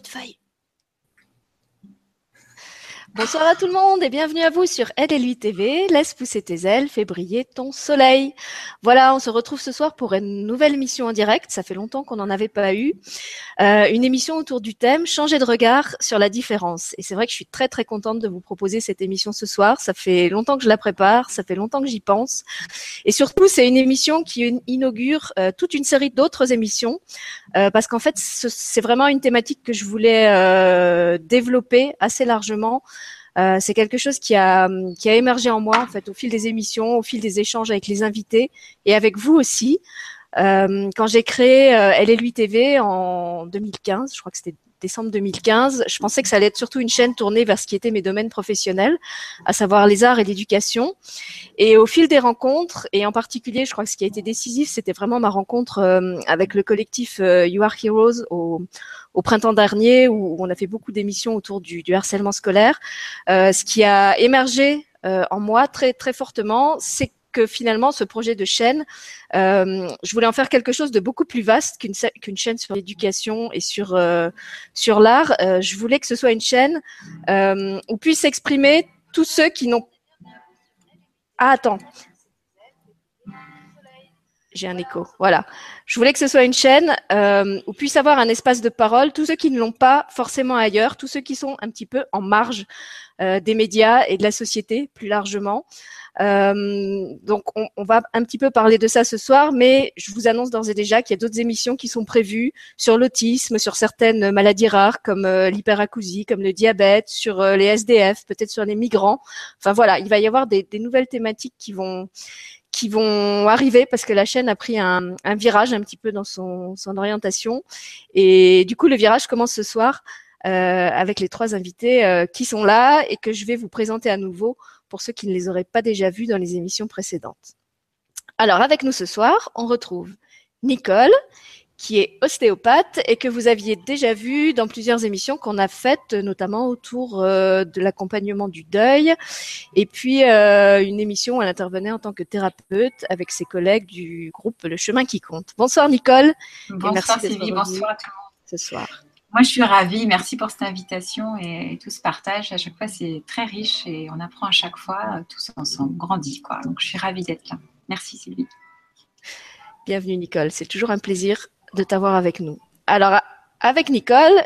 de feuille. Bonsoir à tout le monde et bienvenue à vous sur Elle et lui TV. Laisse pousser tes ailes, fais briller ton soleil. Voilà, on se retrouve ce soir pour une nouvelle émission en direct. Ça fait longtemps qu'on n'en avait pas eu. Euh, une émission autour du thème changer de regard sur la différence. Et c'est vrai que je suis très très contente de vous proposer cette émission ce soir. Ça fait longtemps que je la prépare, ça fait longtemps que j'y pense. Et surtout, c'est une émission qui inaugure euh, toute une série d'autres émissions euh, parce qu'en fait, c'est vraiment une thématique que je voulais euh, développer assez largement. Euh, c'est quelque chose qui a, qui a émergé en moi en fait au fil des émissions, au fil des échanges avec les invités et avec vous aussi. Euh, quand j'ai créé euh, Elle et lui TV en 2015, je crois que c'était décembre 2015, je pensais que ça allait être surtout une chaîne tournée vers ce qui était mes domaines professionnels, à savoir les arts et l'éducation. Et au fil des rencontres, et en particulier, je crois que ce qui a été décisif, c'était vraiment ma rencontre euh, avec le collectif euh, You Are Heroes au, printemps dernier où on a fait beaucoup d'émissions autour du, du, harcèlement scolaire. Euh, ce qui a émergé en moi très très fortement, c'est que finalement ce projet de chaîne, euh, je voulais en faire quelque chose de beaucoup plus vaste qu'une chaîne sur l'éducation et sur euh, l'art. Euh, je voulais que ce soit une chaîne où puissent s'exprimer tous ceux qui n'ont. Ah attends, j'ai un écho. Voilà. Je voulais que ce soit une chaîne où puisse avoir un espace de parole, tous ceux qui ne l'ont pas forcément ailleurs, tous ceux qui sont un petit peu en marge des médias et de la société plus largement. Euh, donc, on, on, va un petit peu parler de ça ce soir, mais je vous annonce d'ores et déjà qu'il y a d'autres émissions qui sont prévues sur l'autisme, sur certaines maladies rares comme euh, l'hyperacousie, comme le diabète, sur euh, les SDF, peut-être sur les migrants. Enfin voilà, il va y avoir des, des nouvelles thématiques qui vont qui vont arriver parce que la chaîne a pris un, un virage un petit peu dans son, son, orientation. Et du coup, le virage commence ce soir euh, avec les trois invités euh, qui sont là et que je vais vous présenter à nouveau pour ceux qui ne les auraient pas déjà vus dans les émissions précédentes. Alors, avec nous ce soir, on retrouve Nicole, qui est ostéopathe et que vous aviez déjà vu dans plusieurs émissions qu'on a faites, notamment autour euh, de l'accompagnement du deuil. Et puis, euh, une émission où elle intervenait en tant que thérapeute avec ses collègues du groupe Le Chemin qui compte. Bonsoir Nicole. Bonsoir Sylvie, bonsoir à tout le monde. Ce soir. Moi, je suis ravie. Merci pour cette invitation et, tout ce partage. À chaque fois, c'est très riche et on apprend à chaque fois tous ensemble, grandit. Quoi. Donc, je suis ravie d'être là. Merci Sylvie. Bienvenue Nicole. C'est toujours un plaisir de t'avoir avec nous. Alors, avec Nicole,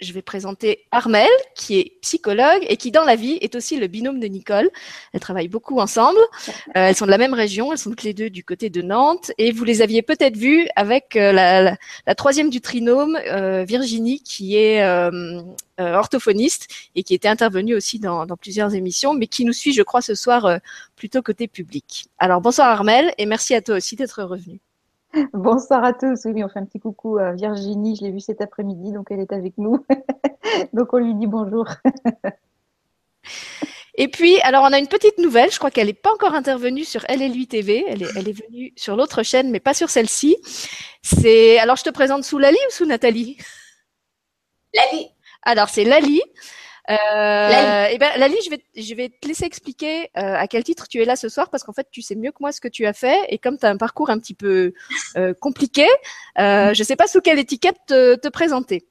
je vais présenter Armel, qui est psychologue et qui, dans la vie, est aussi le binôme de Nicole. Elles travaillent beaucoup ensemble. Euh, elles sont de la même région. Elles sont toutes les deux du côté de Nantes. Et vous les aviez peut-être vues avec euh, la, troisième du trinôme, euh, Virginie, qui est orthophoniste et qui était intervenue aussi dans, dans, plusieurs émissions, mais qui nous suit, je crois, ce soir plutôt côté public. Alors, bonsoir Armel et merci à toi aussi d'être revenue. Bonsoir à tous. Oui, on fait un petit coucou à Virginie. Je l'ai vue cet après-midi, donc elle est avec nous. donc on lui dit bonjour. Et puis, alors on a une petite nouvelle. Je crois qu'elle n'est pas encore intervenue sur Elle et lui TV. Elle est, elle est venue sur l'autre chaîne, mais pas sur celle-ci. C'est alors je te présente sous Lali ou sous Nathalie? Lali. Alors c'est Lali. Euh, Lali. Eh ben, Lali, je vais, je vais te laisser expliquer euh, à quel titre tu es là ce soir, parce qu'en fait, tu sais mieux que moi ce que tu as fait, et comme tu as un parcours un petit peu euh, compliqué, je ne sais pas sous quelle étiquette te, te présenter.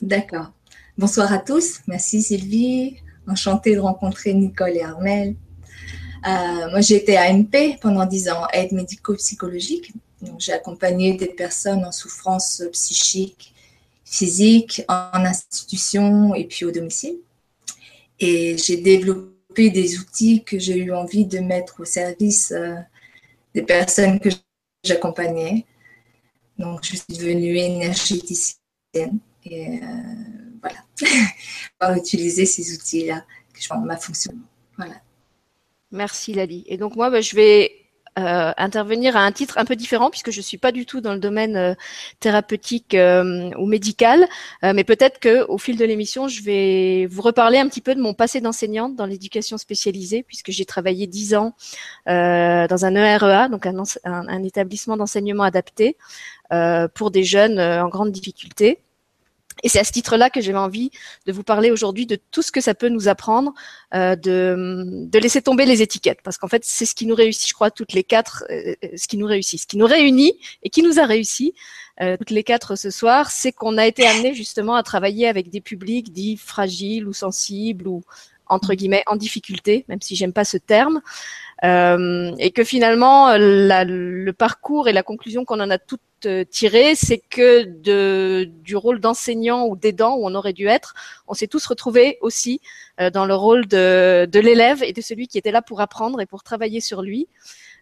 D'accord. Bonsoir à tous. Merci Sylvie. Enchantée de rencontrer Nicole et Armel. Moi, j'ai été AMP pendant 10 ans, aide médico-psychologique. Donc, j'ai accompagné des personnes en souffrance psychique, physique, en institution et puis au domicile. Et j'ai développé des outils que j'ai eu envie de mettre au service euh, des personnes que j'accompagnais. Donc, je suis devenue énergéticienne et euh, voilà, pour utiliser ces outils-là, qui sont ma fonction. Voilà. Merci Lali. Et donc moi, bah, je vais euh, intervenir à un titre un peu différent puisque je suis pas du tout dans le domaine euh, thérapeutique euh, ou médical, euh, mais peut-être que au fil de l'émission, je vais vous reparler un petit peu de mon passé d'enseignante dans l'éducation spécialisée puisque j'ai travaillé dix ans euh, dans un EREA, donc un, un, un établissement d'enseignement adapté pour des jeunes en grande difficulté. Et c'est à ce titre-là que j'avais envie de vous parler aujourd'hui de tout ce que ça peut nous apprendre, euh, de, laisser tomber les étiquettes, parce qu'en fait, c'est ce qui nous réussit, je crois, toutes les quatre, euh, ce qui nous réussit, ce qui nous réunit et qui nous a réussi euh, toutes les quatre ce soir, c'est qu'on a été amené justement à travailler avec des publics dits fragiles ou sensibles ou entre guillemets en difficulté, même si j'aime pas ce terme, euh, et que finalement le parcours et la conclusion qu'on en a toutes euh, tirées, c'est que du rôle d'enseignant ou d'aidant où on aurait dû être, on s'est tous retrouvés aussi euh, dans le rôle de, l'élève et de celui qui était là pour apprendre et pour travailler sur lui.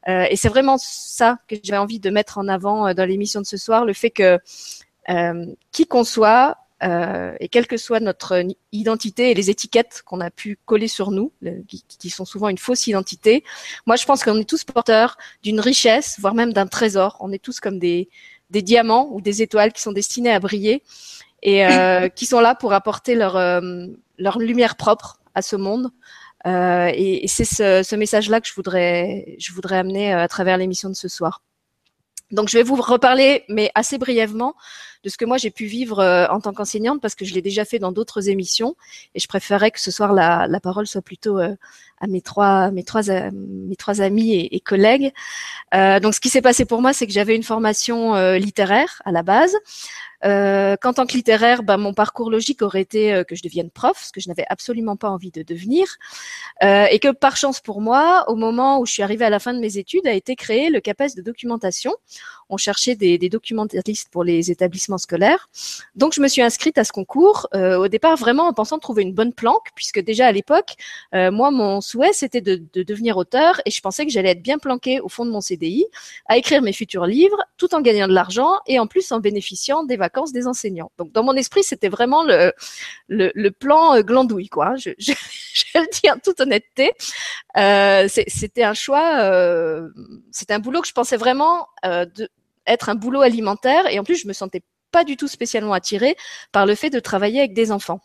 Et c'est vraiment ça que j'avais envie de mettre en avant dans l'émission de ce soir, le fait que qui qu'on soit, euh, et quelle que soit notre identité et les étiquettes qu'on a pu coller sur nous, qui, qui, sont souvent une fausse identité, moi je pense qu'on est tous porteurs d'une richesse, voire même d'un trésor. On est tous comme des, des diamants ou des étoiles qui sont destinés à briller et euh, qui sont là pour apporter leur, euh, leur lumière propre à ce monde. Euh, et, et c'est ce, ce message-là que je voudrais, je voudrais amener à travers l'émission de ce soir. Donc je vais vous reparler, mais assez brièvement, de ce que moi j'ai pu vivre euh, en tant qu'enseignante, parce que je l'ai déjà fait dans d'autres émissions, et je préférais que ce soir la, parole soit plutôt euh, à mes trois, mes trois, euh, mes trois amis et, collègues. Donc ce qui s'est passé pour moi, c'est que j'avais une formation littéraire à la base. Qu'en tant que littéraire, bah, mon parcours logique aurait été que je devienne prof, ce que je n'avais absolument pas envie de devenir, et que par chance pour moi, au moment où je suis arrivée à la fin de mes études, a été créé le CAPES de documentation. On cherchait des, des documentalistes pour les établissements scolaires, donc je me suis inscrite à ce concours euh, au départ vraiment en pensant trouver une bonne planque, puisque déjà à l'époque, euh, moi mon souhait c'était de, de devenir auteur, et je pensais que j'allais être bien planquée au fond de mon CDI à écrire mes futurs livres, tout en gagnant de l'argent et en plus en bénéficiant des vacances des enseignants. Donc dans mon esprit, c'était vraiment le, le, plan euh, glandouille, quoi. Je, je, le dis en toute honnêteté. C'était un choix, c'était un boulot que je pensais vraiment être un boulot alimentaire, et en plus je me sentais pas du tout spécialement attirée par le fait de travailler avec des enfants.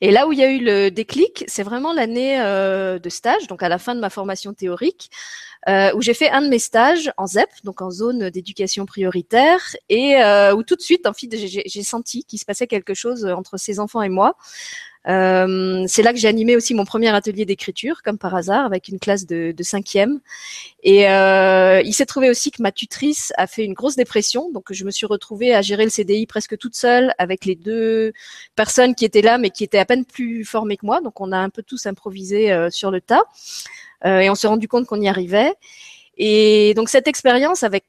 Et là où il y a eu le déclic, c'est vraiment l'année euh, de stage, donc à la fin de ma formation théorique, euh, où j'ai fait un de mes stages en ZEP, donc en zone d'éducation prioritaire, et euh, où tout de suite, en fait, j'ai senti qu'il se passait quelque chose entre ces enfants et moi. Euh, c'est là que j'ai animé aussi mon premier atelier d'écriture, comme par hasard, avec une classe de, de cinquième. Et euh, il s'est trouvé aussi que ma tutrice a fait une grosse dépression, donc je me suis retrouvée à gérer le CDI presque toute seule avec les deux personnes qui étaient là, mais qui étaient à peine plus formées que moi. Donc on a un peu tous improvisé euh, sur le tas, euh, et on s'est rendu compte qu'on y arrivait. Et donc cette expérience avec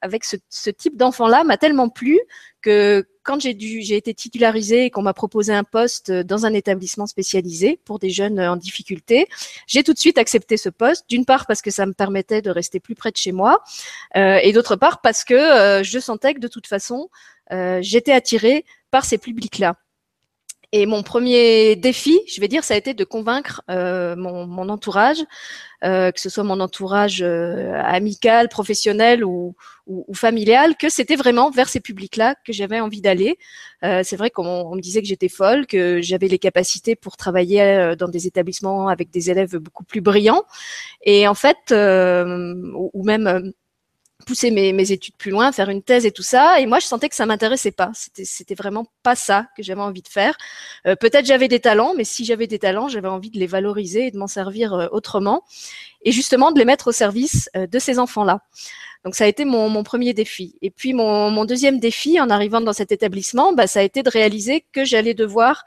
avec ce, ce type d'enfant-là m'a tellement plu que quand j'ai été titularisée et qu'on m'a proposé un poste dans un établissement spécialisé pour des jeunes en difficulté, j'ai tout de suite accepté ce poste. D'une part parce que ça me permettait de rester plus près de chez moi, euh, et d'autre part parce que euh, je sentais que de toute façon, euh, j'étais attirée par ces publics-là. Et mon premier défi, je vais dire, ça a été de convaincre euh, mon, mon, entourage, euh, que ce soit mon entourage euh, amical, professionnel ou, ou, ou familial, que c'était vraiment vers ces publics-là que j'avais envie d'aller. Euh, c'est vrai qu'on me disait que j'étais folle, que j'avais les capacités pour travailler euh, dans des établissements avec des élèves beaucoup plus brillants, et en fait, euh, ou, ou même pousser mes, études plus loin, faire une thèse et tout ça. Et moi, je sentais que ça m'intéressait pas. C'était, c'était vraiment pas ça que j'avais envie de faire. Euh, peut-être j'avais des talents, mais si j'avais des talents, j'avais envie de les valoriser et de m'en servir euh, autrement. Et justement, de les mettre au service euh, de ces enfants-là. Donc ça a été mon, premier défi. Et puis mon, mon, deuxième défi en arrivant dans cet établissement, bah, ça a été de réaliser que j'allais devoir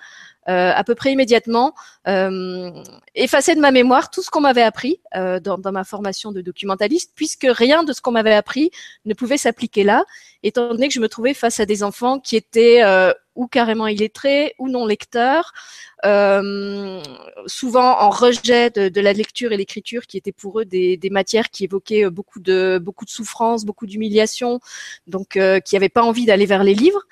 euh, à peu près immédiatement euh, effacer de ma mémoire tout ce qu'on m'avait appris euh, dans, dans, ma formation de documentaliste, puisque rien de ce qu'on m'avait appris ne pouvait s'appliquer là, étant donné que je me trouvais face à des enfants qui étaient euh, ou carrément illettrés ou non lecteurs, euh, souvent en rejet de, de la lecture et l'écriture, qui étaient pour eux des, des, matières qui évoquaient beaucoup de beaucoup de souffrance, beaucoup d'humiliation, donc qui n'avaient pas envie d'aller vers les livres.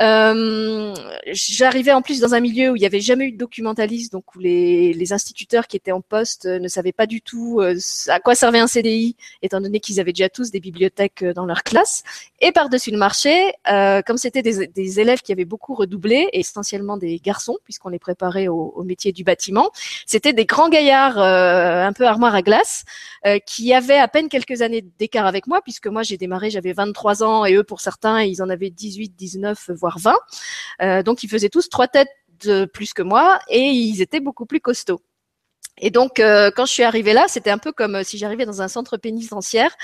Euh, J'arrivais en plus dans un milieu où il n'y avait jamais eu de documentaliste, donc où les, les, instituteurs qui étaient en poste ne savaient pas du tout euh, à quoi servait un CDI, étant donné qu'ils avaient déjà tous des bibliothèques euh, dans leur classe. Et par-dessus le marché, euh, comme c'était des, des, élèves qui avaient beaucoup redoublé, et essentiellement des garçons, puisqu'on les préparait au, au, métier du bâtiment, c'était des grands gaillards euh, un peu armoire à glace, euh, qui avaient à peine quelques années d'écart avec moi, puisque moi j'ai démarré, j'avais 23 ans, et eux pour certains, ils en avaient 18, 19, voire voire 20. donc ils faisaient tous trois têtes de plus que moi et ils étaient beaucoup plus costauds. Et donc, euh, quand je suis arrivée là, c'était un peu comme euh, si j'arrivais dans un centre pénitentiaire.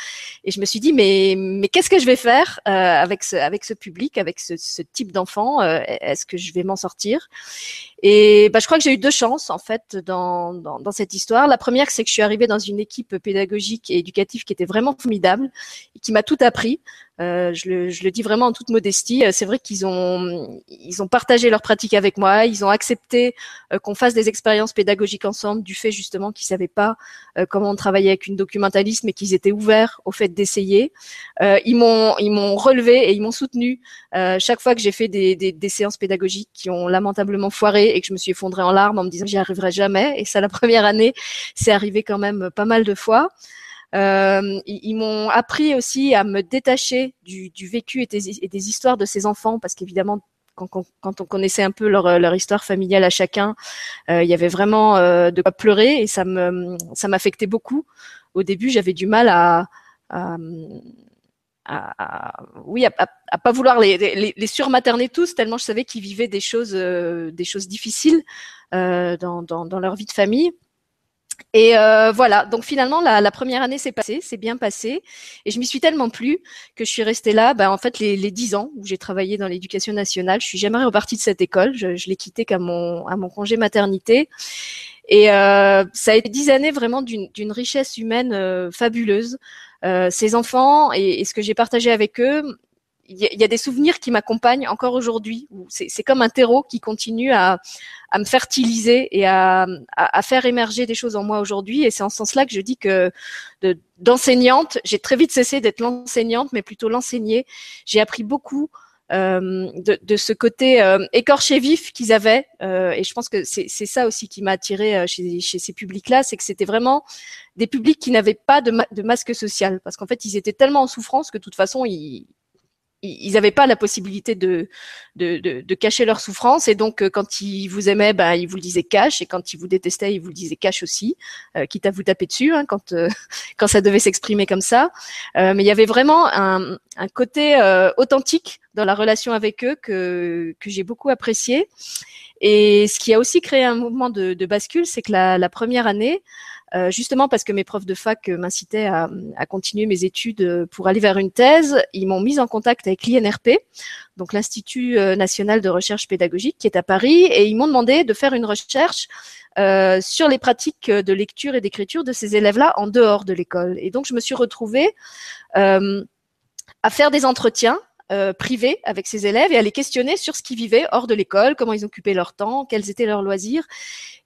Et je me suis dit, mais, mais qu'est-ce que je vais faire euh, avec, ce, avec ce public, avec ce, ce type d'enfant Est-ce que je vais m'en sortir? Et bah, je crois que j'ai eu deux chances, en fait, dans, dans, dans cette histoire. La première, c'est que je suis arrivée dans une équipe pédagogique et éducative qui était vraiment formidable et qui m'a tout appris. Euh, je, le, je, le, dis vraiment en toute modestie. Euh, c'est vrai qu'ils ont, ils ont partagé leurs pratiques avec moi. Ils ont accepté euh, qu'on fasse des expériences pédagogiques ensemble, du fait justement qu'ils savaient pas euh, comment on travaillait avec une documentaliste, mais qu'ils étaient ouverts au fait d'essayer. ils m'ont, ils m'ont relevé et ils m'ont soutenu chaque fois que j'ai fait des, des, des, séances pédagogiques qui ont lamentablement foiré et que je me suis effondrée en larmes en me disant j'y arriverai jamais. Et ça, la première année, c'est arrivé quand même pas mal de fois. Euh, ils, m'ont appris aussi à me détacher du, du vécu et des, et des, histoires de ces enfants, parce qu'évidemment, quand, quand, on connaissait un peu leur, leur histoire familiale à chacun, euh, il y avait vraiment euh, de quoi pleurer et ça me ça m'affectait beaucoup. Au début, j'avais du mal à, à, à, oui, à, pas vouloir les, les, les, surmaterner tous, tellement je savais qu'ils vivaient des choses, euh, des choses difficiles euh, dans, dans, dans, leur vie de famille. Et euh, voilà, donc finalement la, la première année s'est passée, c'est bien passé, et je m'y suis tellement plu que je suis restée là. Ben, en fait, les, les 10 ans où j'ai travaillé dans l'éducation nationale, je suis jamais repartie de cette école. Je, je l'ai quittée qu'à mon à mon congé maternité, et euh, ça a été dix années vraiment d'une richesse humaine euh, fabuleuse. Euh, ces enfants et, et ce que j'ai partagé avec eux, il y, a des souvenirs qui m'accompagnent encore aujourd'hui. C'est comme un terreau qui continue à, me fertiliser et à, faire émerger des choses en moi aujourd'hui. Et c'est en ce sens-là que je dis que d'enseignante, j'ai très vite cessé d'être l'enseignante, mais plutôt l'enseigner. J'ai appris beaucoup euh, de, ce côté euh, écorché vif qu'ils avaient. Euh, et je pense que c'est ça aussi qui m'a attiré euh, chez, chez, ces publics-là, c'est que c'était vraiment des publics qui n'avaient pas de, de masque social, parce qu'en fait, ils étaient tellement en souffrance que de toute façon, ils ils n'avaient pas la possibilité de, de, de, de, cacher leur souffrance et donc euh, quand ils vous aimaient, ben, ils vous le disaient cache et quand ils vous détestaient, ils vous le disaient cache aussi, euh, quitte à vous taper dessus hein, quand euh, quand ça devait s'exprimer comme ça. Euh, mais il y avait vraiment un, un côté euh, authentique dans la relation avec eux que que j'ai beaucoup apprécié. Et ce qui a aussi créé un mouvement de, de bascule, c'est que la, la première année, euh, justement parce que mes profs de fac euh, m'incitaient à, continuer mes études euh, pour aller vers une thèse, ils m'ont mise en contact avec l'INRP, donc l'Institut national de recherche pédagogique qui est à Paris, et ils m'ont demandé de faire une recherche sur les pratiques de lecture et d'écriture de ces élèves-là en dehors de l'école. Et donc je me suis retrouvée à faire des entretiens euh, privés avec ces élèves et à les questionner sur ce qu'ils vivaient hors de l'école, comment ils occupaient leur temps, quels étaient leurs loisirs.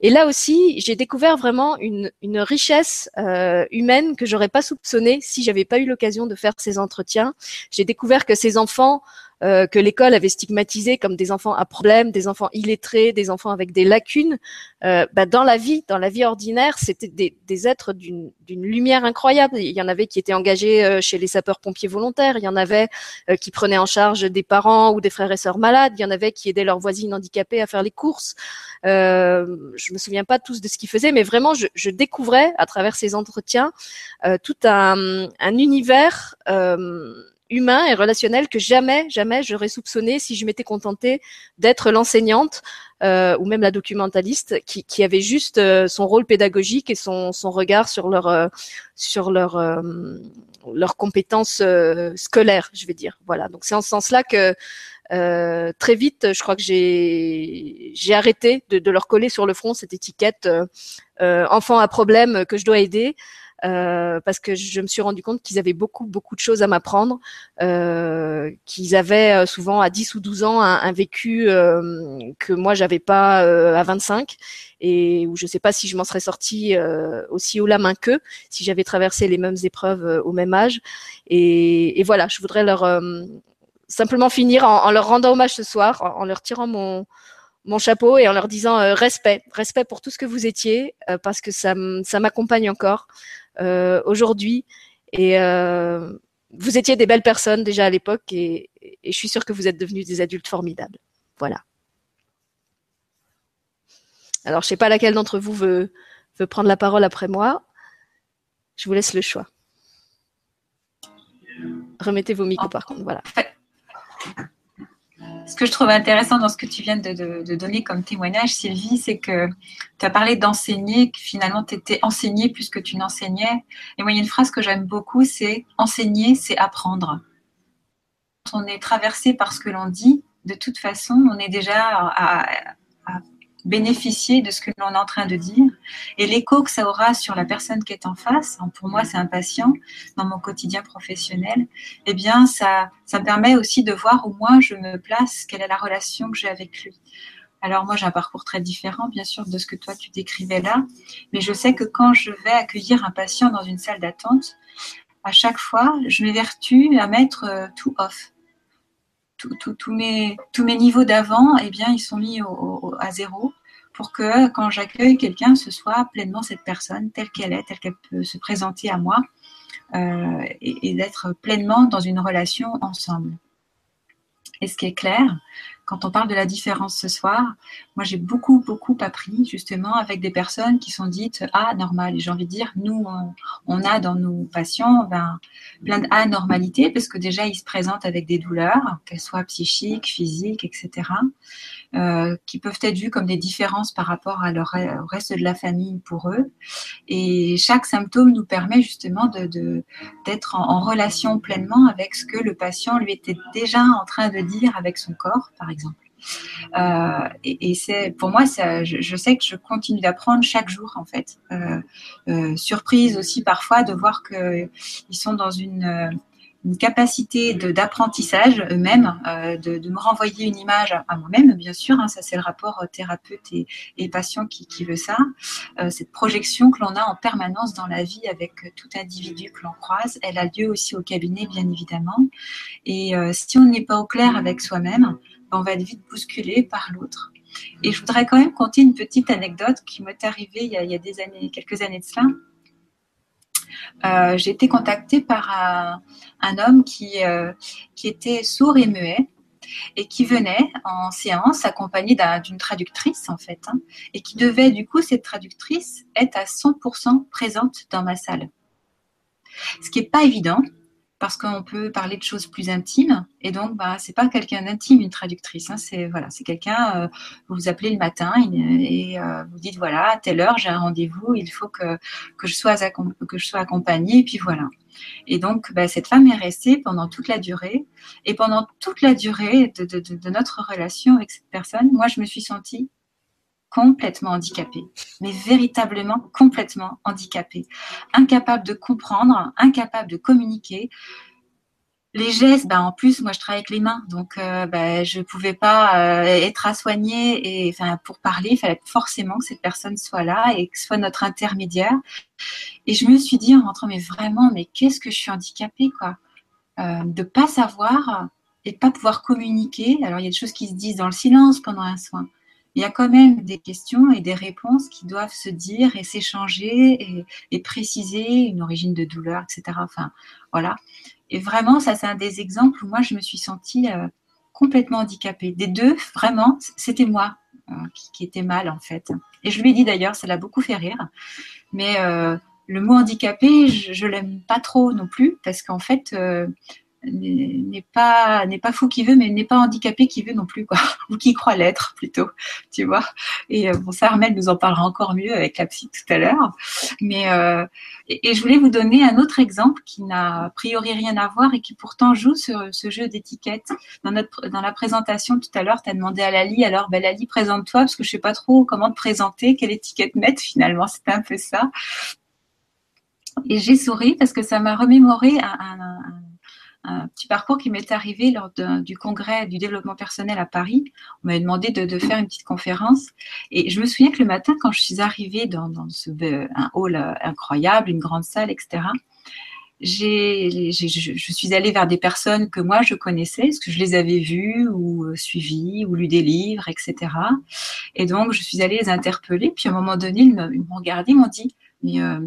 Et là aussi, j'ai découvert vraiment une, une richesse euh, humaine que j'aurais pas soupçonnée si j'avais pas eu l'occasion de faire ces entretiens. J'ai découvert que ces enfants euh, que l'école avait stigmatisé comme des enfants à problème, des enfants illettrés, des enfants avec des lacunes, euh, bah, dans la vie, dans la vie ordinaire, c'était des, des, êtres d'une lumière incroyable. Il y en avait qui étaient engagés euh, chez les sapeurs-pompiers volontaires, il y en avait euh, qui prenaient en charge des parents ou des frères et sœurs malades, il y en avait qui aidaient leurs voisines handicapées à faire les courses. Euh, je me souviens pas tous de ce qu'ils faisaient, mais vraiment, je, je, découvrais à travers ces entretiens tout un, un univers humain et relationnel que jamais, jamais j'aurais soupçonné si je m'étais contentée d'être l'enseignante euh, ou même la documentaliste qui, qui avait juste euh, son rôle pédagogique et son, son regard sur leur euh, sur leur euh, leurs compétences euh, scolaires, je vais dire. Voilà. Donc c'est en ce sens-là que très vite, je crois que j'ai j'ai arrêté de, de, leur coller sur le front cette étiquette enfant à problème que je dois aider. Euh, parce que je me suis rendu compte qu'ils avaient beaucoup, beaucoup de choses à m'apprendre, euh, qu'ils avaient euh, souvent à 10 ou 12 ans un, un vécu euh, que moi, j'avais pas à 25 et où je sais pas si je m'en serais sortie aussi haut la main qu'eux, si j'avais traversé les mêmes épreuves au même âge. Et, et, voilà, je voudrais leur simplement finir en, en, leur rendant hommage ce soir, en, leur tirant mon, mon chapeau et en leur disant euh, respect, respect pour tout ce que vous étiez, euh, parce que ça, m'accompagne encore aujourd'hui. Et euh, vous étiez des belles personnes déjà à l'époque et, et, je suis sûre que vous êtes devenus des adultes formidables. Voilà. Alors, je sais pas laquelle d'entre vous veut, veut prendre la parole après moi. Je vous laisse le choix. Remettez vos micros par contre, voilà. Ce que je trouve intéressant dans ce que tu viens de, donner comme témoignage, Sylvie, c'est que tu as parlé d'enseigner, que finalement tu étais enseigné plus que tu n'enseignais. Et moi, il y a une phrase que j'aime beaucoup, c'est enseigner, c'est apprendre. Quand on est traversé par ce que l'on dit, de toute façon, on est déjà à, bénéficier de ce que l'on est en train de dire et l'écho que ça aura sur la personne qui est en face, hein, pour moi c'est un patient dans mon quotidien professionnel, eh bien ça, ça me permet aussi de voir où moi je me place, quelle est la relation que j'ai avec lui. Alors moi j'ai un parcours très différent bien sûr de ce que toi tu décrivais là, mais je sais que quand je vais accueillir un patient dans une salle d'attente, à chaque fois je m'évertue à mettre euh, tout off tous mes, tous mes niveaux d'avant, eh bien, ils sont mis à zéro pour que quand j'accueille quelqu'un, ce soit pleinement cette personne telle qu'elle est, telle qu'elle peut se présenter à moi euh, et d'être pleinement dans une relation ensemble. Et ce qui est clair, quand on parle de la différence ce soir, moi j'ai beaucoup, beaucoup appris justement avec des personnes qui sont dites anormales. Et j'ai envie de dire, nous, on, a dans nos patients ben, plein d'anormalités parce que déjà ils se présentent avec des douleurs, qu'elles soient psychiques, physiques, etc. Euh, qui peuvent être vues comme des différences par rapport au reste de la famille pour eux. Et chaque symptôme nous permet justement d'être en, relation pleinement avec ce que le patient lui était déjà en train de dire avec son corps, par exemple. Euh, et, c'est pour moi, ça, je, sais que je continue d'apprendre chaque jour en fait. Euh, surprise aussi parfois de voir qu'ils sont dans une une capacité d'apprentissage eux-mêmes, euh, de, me renvoyer une image à, moi-même, bien sûr, hein, ça c'est le rapport euh, thérapeute et, patient qui, qui, veut ça, euh, cette projection que l'on a en permanence dans la vie avec tout individu que l'on croise, elle a lieu aussi au cabinet, bien évidemment, et si on n'est pas au clair avec soi-même, ben, on va être vite bousculé par l'autre. Et je voudrais quand même compter une petite anecdote qui m'est arrivée il y, a, il y a des années, quelques années de cela. Euh, j'ai été contactée par un, homme qui, euh, qui était sourd et muet et qui venait en séance accompagné d'une traductrice en fait, hein, et qui devait du coup cette traductrice être à 100% présente dans ma salle. Ce qui n'est pas évident parce qu'on peut parler de choses plus intimes. Et donc, bah, c'est pas quelqu'un d'intime, une traductrice. Hein. c'est voilà, c'est quelqu'un. Euh, vous vous appelez le matin et, euh, vous dites voilà, à telle heure j'ai un rendez-vous, il faut que que je sois que je sois accompagnée. Et puis voilà. Et donc, bah, cette femme est restée pendant toute la durée. Et pendant toute la durée de, notre relation avec cette personne, moi, je me suis sentie complètement handicapée, mais véritablement complètement handicapée, incapable de comprendre, incapable de communiquer. Les gestes, bah en plus, moi je travaille avec les mains, donc euh, bah, je ne pouvais pas euh, être à soigner et pour parler, il fallait forcément que cette personne soit là et que soit notre intermédiaire. Et je me suis dit en rentrant, mais vraiment, mais qu'est-ce que je suis handicapée quoi, euh, de pas savoir et de pas pouvoir communiquer. Alors il y a des choses qui se disent dans le silence pendant un soin il y a quand même des questions et des réponses qui doivent se dire et s'échanger et, préciser une origine de douleur, etc. Enfin, voilà. Et vraiment, ça, c'est un des exemples où moi, je me suis sentie euh, complètement handicapée. Des deux, vraiment, c'était moi euh, qui, était mal, en fait. Et je lui ai dit d'ailleurs, ça l'a beaucoup fait rire. Mais euh, le mot handicapé, je, ne l'aime pas trop non plus, parce qu'en fait, n'est pas n'est pas fou qui veut mais n'est pas handicapé qui veut non plus quoi. Ou qui croit l'être plutôt tu vois. Et euh, bon ça Armel nous en parlera encore mieux avec la psy tout à l'heure. Mais euh, et, je voulais vous donner un autre exemple qui n'a a priori rien à voir et qui pourtant joue sur ce jeu d'étiquette. Dans notre dans la présentation tout à l'heure tu as demandé à Lali alors ben Lali présente-toi parce que je sais pas trop comment te présenter quelle étiquette mettre finalement. C'était un peu ça. Et j'ai souri parce que ça m'a remémoré un, un un petit parcours qui m'est arrivé lors du congrès du développement personnel à Paris. On m'avait demandé de, faire une petite conférence. Et je me souviens que le matin, quand je suis arrivée dans, ce, un hall euh, incroyable, une grande salle, etc., j'ai, je suis allée vers des personnes que moi je connaissais, parce que je les avais vues ou euh, suivies ou lu des livres, etc. Et donc je suis allée les interpeller. Puis à un moment donné, ils m'ont regardé, ils m'ont dit mais euh,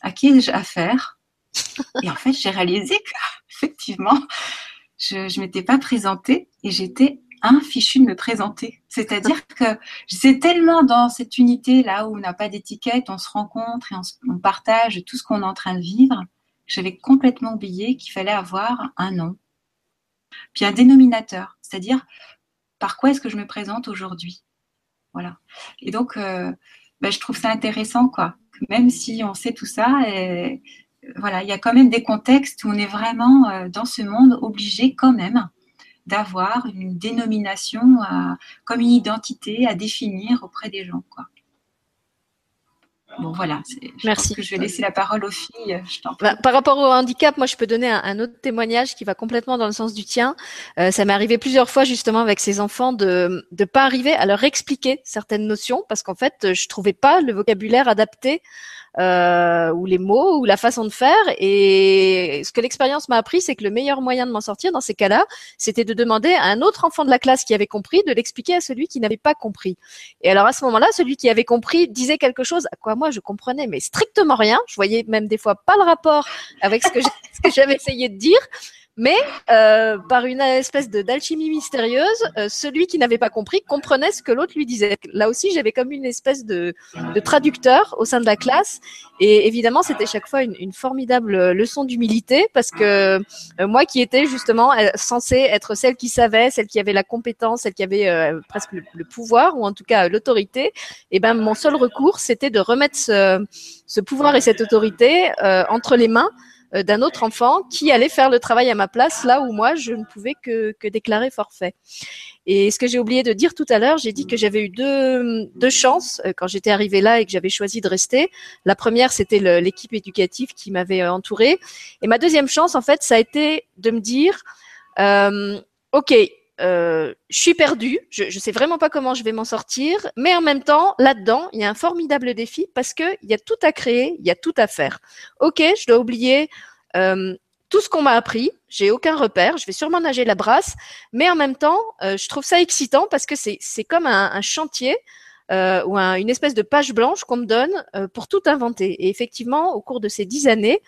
à qui ai-je affaire? Et en fait, j'ai réalisé que effectivement, je ne m'étais pas présentée et j'étais infichue de me présenter. C'est-à-dire que j'étais tellement dans cette unité là où on n'a pas d'étiquette, on se rencontre et on, partage tout ce qu'on est en train de vivre, j'avais complètement oublié qu'il fallait avoir un nom, puis un dénominateur, c'est-à-dire par quoi est-ce que je me présente aujourd'hui? Voilà. Et donc, euh, ben, je trouve ça intéressant, quoi. Même si on sait tout ça, voilà, il y a quand même des contextes où on est vraiment euh, dans ce monde obligé quand même d'avoir une dénomination comme une identité à définir auprès des gens, quoi. Bon, voilà. Je Merci. Pense que je vais laisser la parole aux filles. Bah, par rapport au handicap, moi, je peux donner un, autre témoignage qui va complètement dans le sens du tien. Euh, ça m'est arrivé plusieurs fois, justement, avec ces enfants, de ne pas arriver à leur expliquer certaines notions parce qu'en fait, je trouvais pas le vocabulaire adapté euh, ou les mots ou la façon de faire. Et ce que l'expérience m'a appris, c'est que le meilleur moyen de m'en sortir dans ces cas-là, c'était de demander à un autre enfant de la classe qui avait compris de l'expliquer à celui qui n'avait pas compris. Et alors à ce moment-là, celui qui avait compris disait quelque chose à quoi moi je comprenais mais strictement rien. Je voyais même des fois pas le rapport avec ce que j'avais essayé de dire mais euh, par une espèce de d'alchimie mystérieuse, euh, celui qui n'avait pas compris comprenait ce que l'autre lui disait. Là aussi, j'avais comme une espèce de, de, traducteur au sein de la classe, et évidemment, c'était chaque fois une, une, formidable leçon d'humilité parce que euh, moi, qui étais justement euh, censée être celle qui savait, celle qui avait la compétence, celle qui avait euh, presque le, pouvoir ou en tout cas l'autorité, et eh ben mon seul recours, c'était de remettre ce, ce, pouvoir et cette autorité entre les mains euh, d'un autre enfant qui allait faire le travail à ma place là où moi je ne pouvais que, que déclarer forfait. Et ce que j'ai oublié de dire tout à l'heure, j'ai dit que j'avais eu deux, deux chances euh, quand j'étais arrivée là et que j'avais choisi de rester. La première, c'était l'équipe éducative qui m'avait euh, entourée. Et ma deuxième chance, en fait, ça a été de me dire, euh, OK, euh, je suis perdue, je ne sais vraiment pas comment je vais m'en sortir, mais en même temps, là-dedans, il y a un formidable défi parce qu'il y a tout à créer, il y a tout à faire. Ok, je dois oublier euh, tout ce qu'on m'a appris, j'ai aucun repère, je vais sûrement nager la brasse, mais en même temps, euh, je trouve ça excitant parce que c'est comme un, un chantier euh, ou un, une espèce de page blanche qu'on me donne euh, pour tout inventer. Et effectivement, au cours de ces dix années,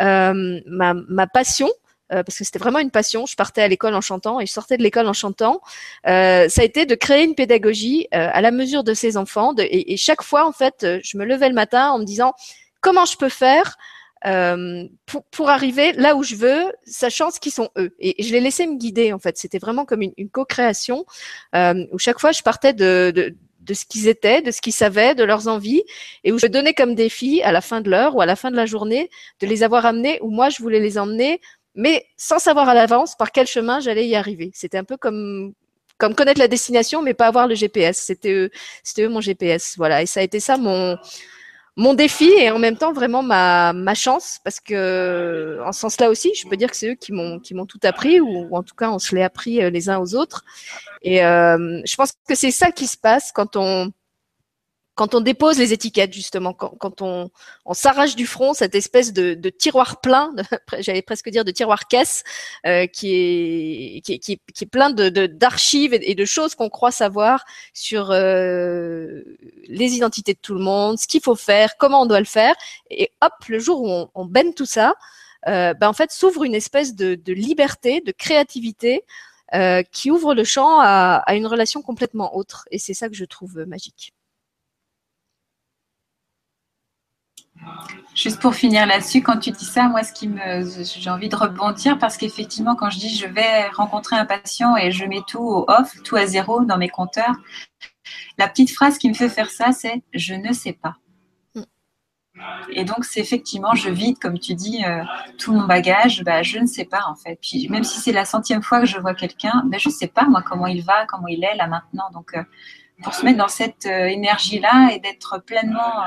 euh, ma, ma passion, euh, parce que c'était vraiment une passion. Je partais à l'école en chantant et je sortais de l'école en chantant. Euh, ça a été de créer une pédagogie euh, à la mesure de ces enfants. De, et, et, chaque fois, en fait, je me levais le matin en me disant comment je peux faire euh, pour, pour, arriver là où je veux, sachant ce qu'ils sont eux. Et, je les laissais me guider, en fait. C'était vraiment comme une, une co-création euh, où chaque fois je partais de, de de ce qu'ils étaient, de ce qu'ils savaient, de leurs envies, et où je donnais comme défi à la fin de l'heure ou à la fin de la journée de les avoir amenés où moi je voulais les emmener mais sans savoir à l'avance par quel chemin j'allais y arriver. C'était un peu comme comme connaître la destination, mais pas avoir le GPS. C'était eux, c'était mon GPS. Voilà, et ça a été ça mon mon défi et en même temps vraiment ma, ma chance parce que en ce sens-là aussi, je peux dire que c'est eux qui m'ont qui m'ont tout appris ou, ou, en tout cas on se l'est appris euh, les uns aux autres. Et euh, je pense que c'est ça qui se passe quand on quand on dépose les étiquettes, justement, quand, on, s'arrache du front cette espèce de, tiroir plein, j'allais presque dire de tiroir caisse, euh, qui, est, plein de, d'archives et, de choses qu'on croit savoir sur euh, les identités de tout le monde, ce qu'il faut faire, comment on doit le faire, et hop, le jour où on, on baigne tout ça, euh, ben en fait s'ouvre une espèce de, liberté, de créativité. Qui ouvre le champ à une relation complètement autre. Et c'est ça que je trouve magique. Juste pour finir là-dessus, quand tu dis ça, moi, ce qui me, j'ai envie de rebondir parce qu'effectivement, quand je dis je vais rencontrer un patient et je mets tout au off, tout à zéro dans mes compteurs, la petite phrase qui me fait faire ça, c'est je ne sais pas. Et donc, c'est effectivement, je vide, comme tu dis, euh, tout mon bagage. Bah, je ne sais pas, en fait. Puis, même si c'est la centième fois que je vois quelqu'un, bah, je ne sais pas, moi, comment il va, comment il est là maintenant. Donc, euh, pour se mettre dans cette euh, énergie-là et d'être pleinement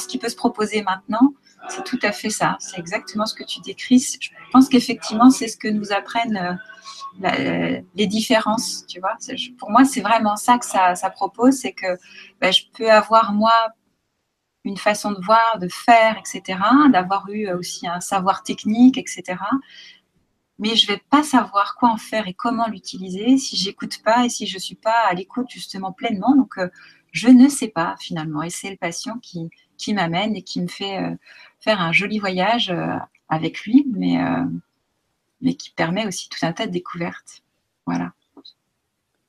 ce qui peut se proposer maintenant, c'est tout à fait ça. C'est exactement ce que tu décris. Je pense qu'effectivement, c'est ce que nous apprennent euh, les différences, tu vois. Pour moi, c'est vraiment ça que ça, propose, c'est que ben, je peux avoir, moi, une façon de voir, de faire, etc., d'avoir eu aussi un savoir technique, etc., mais je vais pas savoir quoi en faire et comment l'utiliser si j'écoute pas et si je suis pas à l'écoute justement pleinement. Donc, euh, je ne sais pas finalement. Et c'est le patient qui, qui m'amène et qui me fait euh, faire un joli voyage euh, avec lui, mais, euh, mais qui permet aussi tout un tas de découvertes. Voilà.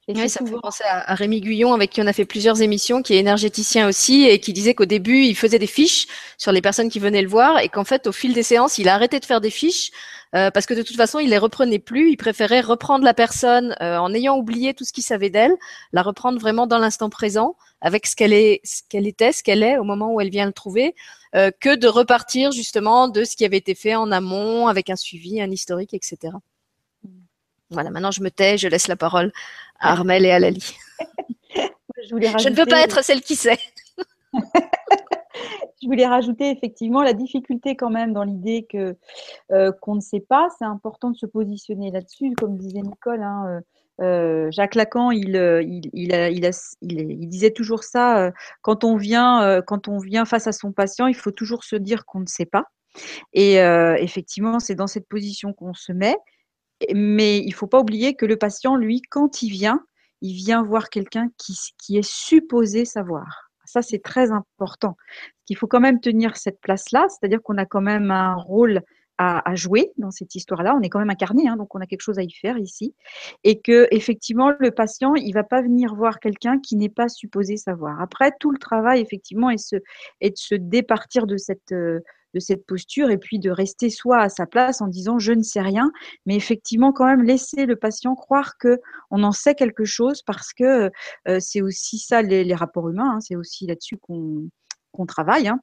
oui, ça me fait penser à, Rémi Guyon, avec qui on a fait plusieurs émissions, qui est énergéticien aussi, et qui disait qu'au début, il faisait des fiches sur les personnes qui venaient le voir, et qu'en fait, au fil des séances, il a arrêté de faire des fiches, euh, parce que de toute façon, il les reprenait plus. Il préférait reprendre la personne euh, en ayant oublié tout ce qu'il savait d'elle, la reprendre vraiment dans l'instant présent, avec ce qu'elle est, ce qu'elle était, ce qu'elle est au moment où elle vient le trouver, euh, que de repartir justement de ce qui avait été fait en amont, avec un suivi, un historique, etc. Voilà, maintenant je me tais, je laisse la parole à Armel et à Lali. je, ne veux pas être celle qui sait. je voulais rajouter effectivement la difficulté quand même dans l'idée que euh, qu'on ne sait pas. C'est important de se positionner là-dessus, comme disait Nicole. Hein, euh, euh, Jacques Lacan, il, il, il, il, disait toujours ça. quand on vient, quand on vient face à son patient, il faut toujours se dire qu'on ne sait pas. Et effectivement, c'est dans cette position qu'on se met. Mais il ne faut pas oublier que le patient, lui, quand il vient, il vient voir quelqu'un qui, qui, est supposé savoir. Ça, c'est très important. Il faut quand même tenir cette place-là, c'est-à-dire qu'on a quand même un rôle à, jouer dans cette histoire-là. On est quand même incarné, hein, donc on a quelque chose à y faire ici. Et que effectivement, le patient, il va pas venir voir quelqu'un qui n'est pas supposé savoir. Après, tout le travail, effectivement, est, de se départir de cette euh, de cette posture et puis de rester soi à sa place en disant je ne sais rien, mais effectivement quand même laisser le patient croire que on en sait quelque chose parce que euh, c'est aussi ça les, rapports humains, hein, c'est aussi là-dessus qu'on travaille. Hein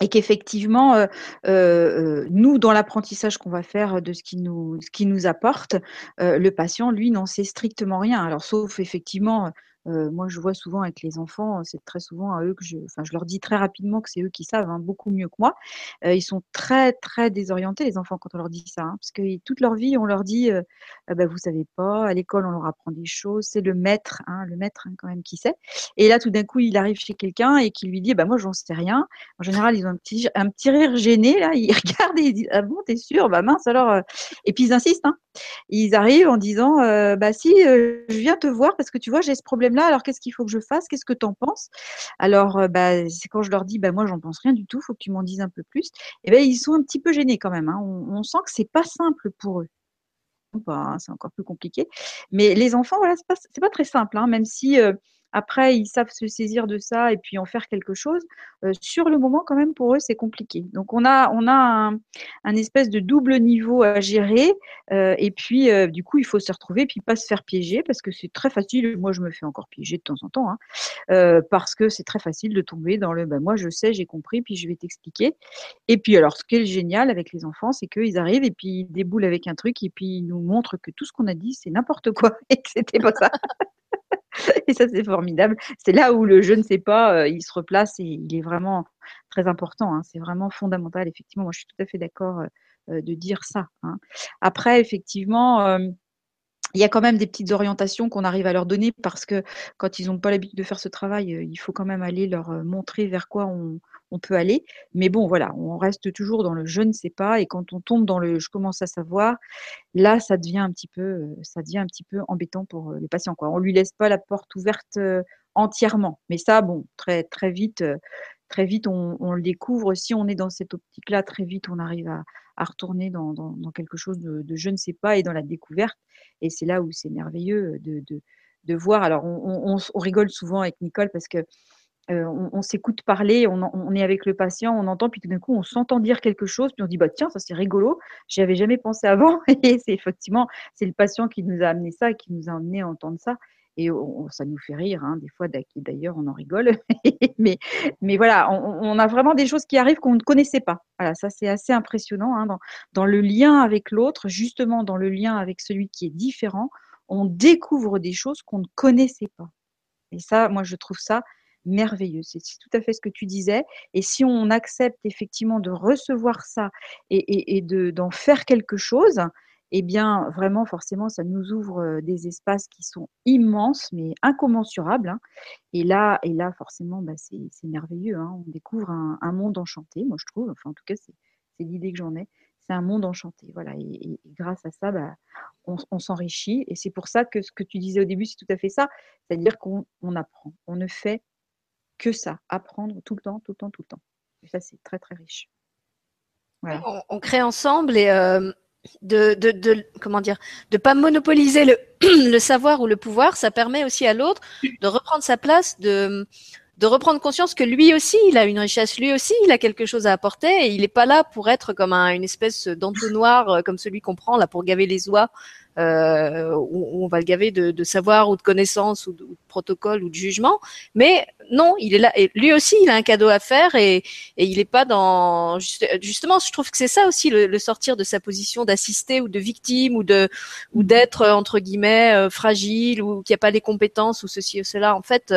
et qu'effectivement, euh, euh, nous, dans l'apprentissage qu'on va faire de ce qui nous, ce qui nous apporte, le patient, lui, n'en sait strictement rien. Alors, sauf effectivement moi, je vois souvent avec les enfants, c'est très souvent à eux que je, enfin, je leur dis très rapidement que c'est eux qui savent hein, beaucoup mieux que moi. Ils sont très, très désorientés, les enfants, quand on leur dit ça, hein, parce que toute leur vie, on leur dit, euh, «Ah bah, vous savez pas, à l'école, on leur apprend des choses, c'est le maître, hein, le maître quand même qui sait. Et là, tout d'un coup, il arrive chez quelqu'un et qui lui dit, bah moi, j'en sais rien. En général, ils ont un petit, un petit rire gêné là, ils regardent et ils disent, ah bon, t'es sûr, bah mince alors. Et puis ils insistent. Ils arrivent en disant, bah si, je viens te voir parce que tu vois, j'ai ce problème là alors qu'est-ce qu'il faut que je fasse? Qu'est-ce que tu en penses? Alors, euh, bah, c'est quand je leur dis, bah, moi, j'en pense rien du tout, il faut que tu m'en dises un peu plus. Et eh ben, ils sont un petit peu gênés quand même. Hein. On, sent que c'est pas simple pour eux. c'est encore plus compliqué. Mais les enfants, voilà, c'est pas, pas très simple, hein, même si euh, après, ils savent se saisir de ça et puis en faire quelque chose. Euh, sur le moment, quand même, pour eux, c'est compliqué. Donc, on a, on a un, espèce de double niveau à gérer. Euh, et puis, euh, du coup, il faut se retrouver et puis pas se faire piéger parce que c'est très facile. Moi, je me fais encore piéger de temps en temps hein, parce que c'est très facile de tomber dans le ben, moi, je sais, j'ai compris, puis je vais t'expliquer. Et puis, alors, ce qui est génial avec les enfants, c'est qu'ils arrivent et puis ils déboulent avec un truc et puis ils nous montrent que tout ce qu'on a dit, c'est n'importe quoi et que c'était pas ça. et ça, c'est formidable. C'est là où le je ne sais pas, euh, il se replace et il est vraiment très important. Hein. C'est vraiment fondamental. Effectivement, moi, je suis tout à fait d'accord euh, euh, de dire ça. Hein. Après, effectivement, il y a quand même des petites orientations qu'on arrive à leur donner parce que quand ils n'ont pas l'habitude de faire ce travail, il faut quand même aller leur montrer vers quoi on, peut aller. Mais bon, voilà, on reste toujours dans le je ne sais pas. Et quand on tombe dans le je commence à savoir, là, ça devient un petit peu, euh, ça devient un petit peu embêtant pour euh, les patients. Quoi. On lui laisse pas la porte ouverte euh, entièrement. Mais ça, bon, très très vite, très vite, on, le découvre. Si on est dans cette optique-là, très vite, on arrive à, retourner dans, quelque chose de, je ne sais pas et dans la découverte. Et c'est là où c'est merveilleux de, de, voir. Alors, on, on, rigole souvent avec Nicole parce que euh, on, s'écoute parler, on, est avec le patient, on entend, puis tout d'un coup, on s'entend dire quelque chose, puis on dit bah tiens, ça c'est rigolo, j'y avais jamais pensé avant. Et c'est effectivement, c'est le patient qui nous a amené ça, qui nous a amené à entendre ça. Et ça nous fait rire, hein, des fois, d'ailleurs, on en rigole. mais, voilà, on, a vraiment des choses qui arrivent qu'on ne connaissait pas. Voilà, ça c'est assez impressionnant. Hein, dans, dans le lien avec l'autre, justement dans le lien avec celui qui est différent, on découvre des choses qu'on ne connaissait pas. Et ça, moi, je trouve ça merveilleux. C'est tout à fait ce que tu disais. Et si on accepte effectivement de recevoir ça et, d'en faire quelque chose, eh bien, vraiment, forcément, ça nous ouvre euh, des espaces qui sont immenses, mais incommensurables. Hein. Et là, et là, forcément, bah, c'est merveilleux. Hein. On découvre un, monde enchanté, moi, je trouve. Enfin, en tout cas, c'est l'idée que j'en ai. C'est un monde enchanté. Voilà. Et, grâce à ça, bah, on, s'enrichit. Et c'est pour ça que ce que tu disais au début, c'est tout à fait ça. C'est-à-dire qu'on apprend. On ne fait que ça, apprendre tout le temps, tout le temps, tout le temps. Et ça, c'est très, très riche. On, crée ensemble et euh, de, de, de, comment dire de pas monopoliser le, le savoir ou le pouvoir ça permet aussi à l'autre de reprendre sa place de de reprendre conscience que lui aussi il a une richesse lui aussi il a quelque chose à apporter et il n'est pas là pour être comme un, une espèce d'entonnoir euh, comme celui qu'on prend là pour gaver les oies euh, où, on va le gaver de, de savoir ou de connaissances ou de, ou de protocole ou de jugement. Mais non, il est là. Et lui aussi, il a un cadeau à faire et, et il n'est pas dans. justement, je trouve que c'est ça aussi le, le, sortir de sa position d'assister ou de victime ou de ou d'être entre guillemets euh, fragile ou qui a pas les compétences ou ceci ou cela. En fait.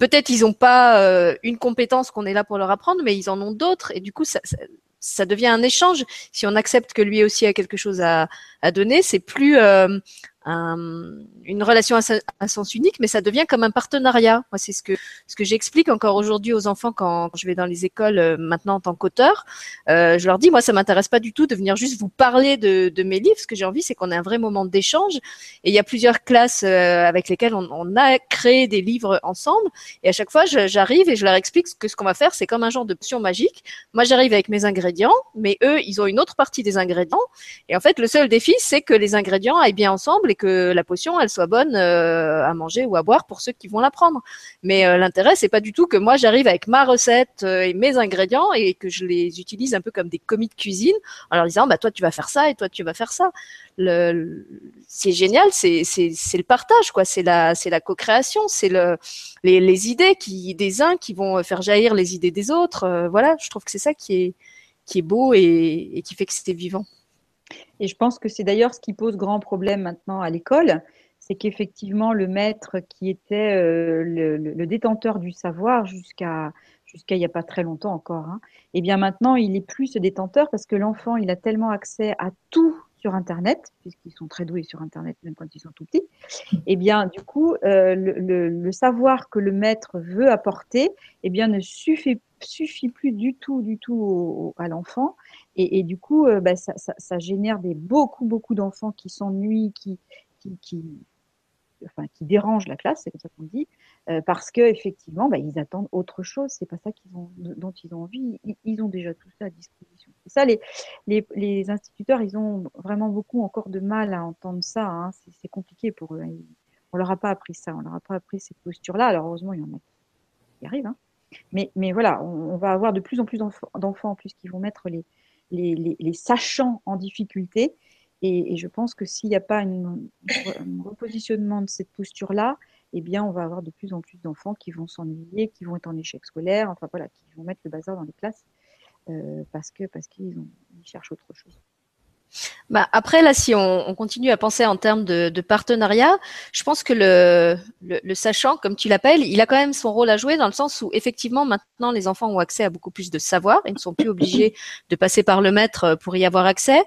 Peut-être ils n'ont pas euh, une compétence qu'on est là pour leur apprendre, mais ils en ont d'autres. Et du coup, ça, devient un échange. Si on accepte que lui aussi a quelque chose à, à donner, c'est plus euh, un, une relation à, sens unique, mais ça devient comme un partenariat. Moi, c'est ce que ce que j'explique encore aujourd'hui aux enfants quand, je vais dans les écoles euh, maintenant en tant qu'auteur. Euh, je leur dis, moi, ça m'intéresse pas du tout de venir juste vous parler de, de mes livres. Ce que j'ai envie, c'est qu'on ait un vrai moment d'échange. Et il y a plusieurs classes euh, avec lesquelles on, on, a créé des livres ensemble. Et à chaque fois, j'arrive et je leur explique que ce qu'on va faire, c'est comme un genre de potion magique. Moi, j'arrive avec mes ingrédients, mais eux, ils ont une autre partie des ingrédients. Et en fait, le seul défi, c'est que les ingrédients aillent bien ensemble et que la potion, elle soit bonne euh, à manger ou à boire pour ceux qui vont la prendre. Mais euh, l'intérêt, c'est pas du tout que moi j'arrive avec ma recette euh, et mes ingrédients et que je les utilise un peu comme des commis de cuisine en leur disant bah toi tu vas faire ça et toi tu vas faire ça. C'est génial, c'est le partage quoi, c'est la co-création, c'est le les, idées des uns qui vont faire jaillir les idées des autres. voilà, je trouve que c'est ça qui est beau et qui fait que c'était vivant. Et je pense que c'est d'ailleurs ce qui pose grand problème maintenant à l'école, c'est qu'effectivement le maître qui était euh, le, détenteur du savoir jusqu'à jusqu'à il n'y a pas très longtemps encore, hein, et eh bien maintenant il est plus ce détenteur parce que l'enfant il a tellement accès à tout sur Internet, puisqu'ils sont très doués sur Internet même quand ils sont tout petits, et eh bien du coup euh, le, savoir que le maître veut apporter, et eh bien ne suffit suffit plus du tout du tout à l'enfant et, du coup, euh, bah, ça, génère beaucoup, beaucoup d'enfants qui s'ennuient, qui, qui, qui, qui dérangent la classe, c'est comme ça qu'on dit, euh, parce que effectivement, bah, ils attendent autre chose. C'est pas ça dont ils ont envie. Ils, ont déjà tout ça à disposition. Et ça, les, instituteurs, ils ont vraiment beaucoup encore de mal à entendre ça. Hein. C'est compliqué pour eux. On leur a pas appris ça. On leur a pas appris cette posture-là. Alors heureusement, il y en a qui arrivent. Hein. Mais, voilà, on, on, va avoir de plus en plus d'enfants puisqu'ils vont mettre les, les, sachants en difficulté. Et, je pense que s'il n'y a pas un repositionnement de cette posture-là, eh bien, on va avoir de plus en plus d'enfants qui vont s'ennuyer, qui vont être en échec scolaire, enfin voilà, qui vont mettre le bazar dans les classes euh, parce que parce qu'ils ils cherchent autre chose. Bah après là, si on, on, continue à penser en termes de, de partenariat, je pense que le, le, le sachant, comme tu l'appelles, il a quand même son rôle à jouer dans le sens où effectivement maintenant les enfants ont accès à beaucoup plus de savoir, ils ne sont plus obligés de passer par le maître pour y avoir accès.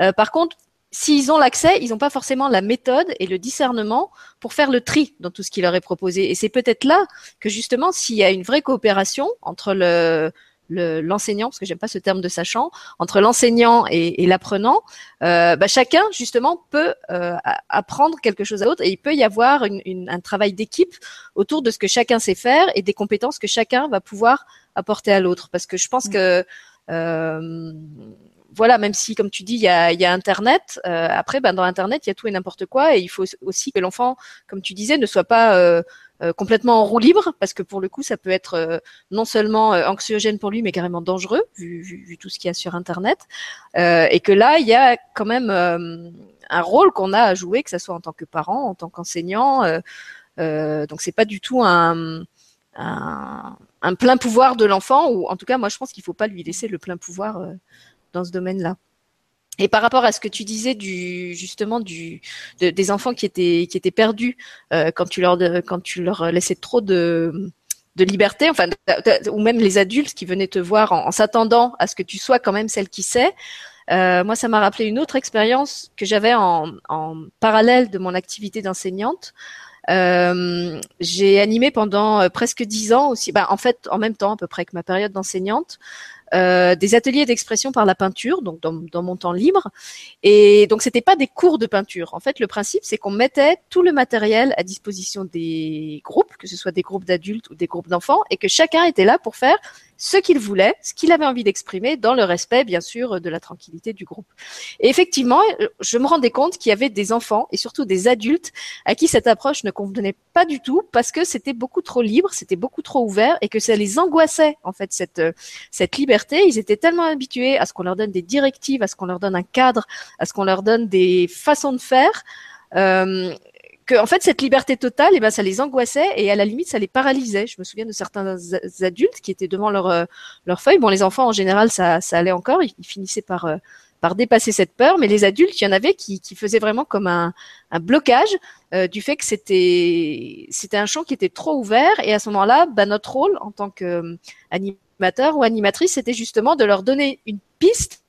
Euh, par contre, s'ils ont l'accès, ils n'ont pas forcément la méthode et le discernement pour faire le tri dans tout ce qui leur est proposé. Et c'est peut-être là que justement, s'il y a une vraie coopération entre le, l'enseignant, parce que j'aime pas ce terme de sachant, entre l'enseignant et, et l'apprenant, euh, bah, chacun justement peut euh, apprendre quelque chose à l'autre et il peut y avoir une, une, un travail d'équipe autour de ce que chacun sait faire et des compétences que chacun va pouvoir apporter à l'autre. Parce que je pense mmh. que euh, voilà, même si, comme tu dis, il y a, y a Internet, euh, après, ben, dans Internet, il y a tout et n'importe quoi, et il faut aussi que l'enfant, comme tu disais, ne soit pas euh, complètement en roue libre, parce que pour le coup, ça peut être euh, non seulement euh, anxiogène pour lui, mais carrément dangereux, vu, tout ce qu'il y a sur Internet, et que là, il y a quand même un rôle qu'on a à jouer, que ce soit en tant que parent, en tant qu'enseignant. donc, c'est pas du tout un, un, un, plein pouvoir de l'enfant, ou en tout cas, moi, je pense qu'il faut pas lui laisser le plein pouvoir dans ce domaine-là. Et par rapport à ce que tu disais du justement du de, des enfants qui étaient qui étaient perdus euh, quand tu leur quand tu leur laissais trop de de liberté, enfin ou même les adultes qui venaient te voir en, en s'attendant à ce que tu sois quand même celle qui sait. Euh, moi, ça m'a rappelé une autre expérience que j'avais en, en, parallèle de mon activité d'enseignante. Euh, j'ai animé pendant euh, presque dix ans aussi, bah, en fait, en même temps à peu près que ma période d'enseignante, euh, des ateliers d'expression par la peinture, donc dans, dans, mon temps libre. Et donc c'était pas des cours de peinture. En fait, le principe c'est qu'on mettait tout le matériel à disposition des groupes, que ce soit des groupes d'adultes ou des groupes d'enfants, et que chacun était là pour faire ce qu'il voulait, ce qu'il avait envie d'exprimer, dans le respect, bien sûr, de la tranquillité du groupe. Et effectivement, je me rendais compte qu'il y avait des enfants et surtout des adultes à qui cette approche ne convenait pas du tout parce que c'était beaucoup trop libre, c'était beaucoup trop ouvert et que ça les angoissait en fait cette cette liberté. Ils étaient tellement habitués à ce qu'on leur donne des directives, à ce qu'on leur donne un cadre, à ce qu'on leur donne des façons de faire. Euh, en fait cette liberté totale, eh ben ça les angoissait et à la limite ça les paralysait. Je me souviens de certains adultes qui étaient devant leur euh, leur feuille. Bon, les enfants en général ça ça allait encore, ils, finissaient par euh, par dépasser cette peur, mais les adultes, il y en avait qui, qui faisaient vraiment comme un, blocage euh, du fait que c'était un champ qui était trop ouvert et à ce moment-là, bah, notre rôle en tant que animateur ou animatrice, c'était justement de leur donner une piste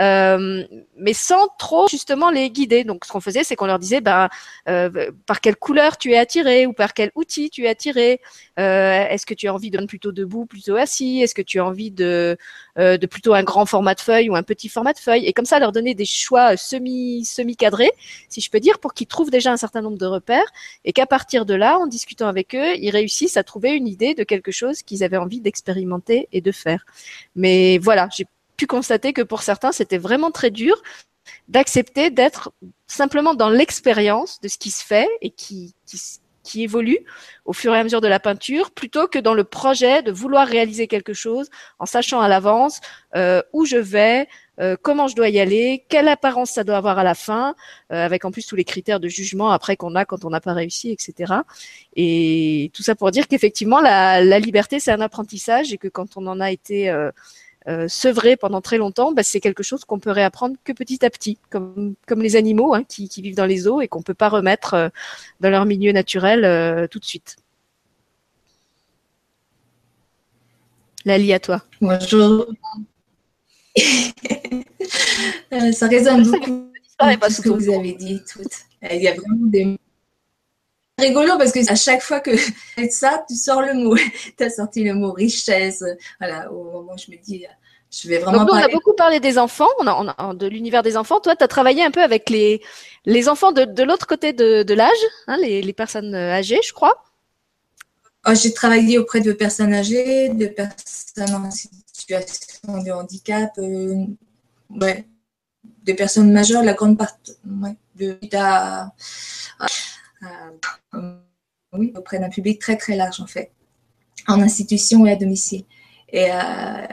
euh, mais sans trop justement les guider. Donc ce qu'on faisait, c'est qu'on leur disait ben, euh, par quelle couleur tu es attiré ou par quel outil tu es attiré. Euh, Est-ce que tu as envie de plutôt debout, plutôt assis? Est-ce que tu as envie de, euh, de plutôt un grand format de feuille ou un petit format de feuille? Et comme ça, leur donner des choix semi semi cadrés, si je peux dire, pour qu'ils trouvent déjà un certain nombre de repères et qu'à partir de là, en discutant avec eux, ils réussissent à trouver une idée de quelque chose qu'ils avaient envie d'expérimenter et de faire. Mais voilà, constater que pour certains, c'était vraiment très dur d'accepter d'être simplement dans l'expérience de ce qui se fait et qui, qui, évolue au fur et à mesure de la peinture, plutôt que dans le projet de vouloir réaliser quelque chose en sachant à l'avance euh, où je vais, euh, comment je dois y aller, quelle apparence ça doit avoir à la fin, euh, avec en plus tous les critères de jugement après qu'on a quand on n'a pas réussi, etc. Et tout ça pour dire qu'effectivement, la liberté, c'est un apprentissage et que quand on en a été euh, sevré pendant très longtemps, bah, c'est quelque chose qu'on peut réapprendre que petit à petit, comme, comme les animaux hein, qui, qui, vivent dans les eaux et qu'on peut pas remettre euh, dans leur milieu naturel euh, tout de suite. Lali, à toi. Bonjour. Euh, ça résonne beaucoup avec ce que vous avez dit toutes. Il y a vraiment des rigolo parce que à chaque fois que ça, tu sors le mot. tu as sorti le mot richesse. Voilà, au moment où je me dis, je vais vraiment. Donc, nous, on a beaucoup parlé des enfants, on a, de l'univers des enfants. Toi, tu as travaillé un peu avec les, les enfants de, de l'autre côté de, de l'âge, hein, les, les, personnes âgées, je crois. Oh, J'ai travaillé auprès de personnes âgées, de personnes en situation de handicap, euh, ouais, de personnes majeures, la grande partie, ouais, de, à, euh, oui, auprès d'un public très très large en fait, en institution et à domicile. Et euh,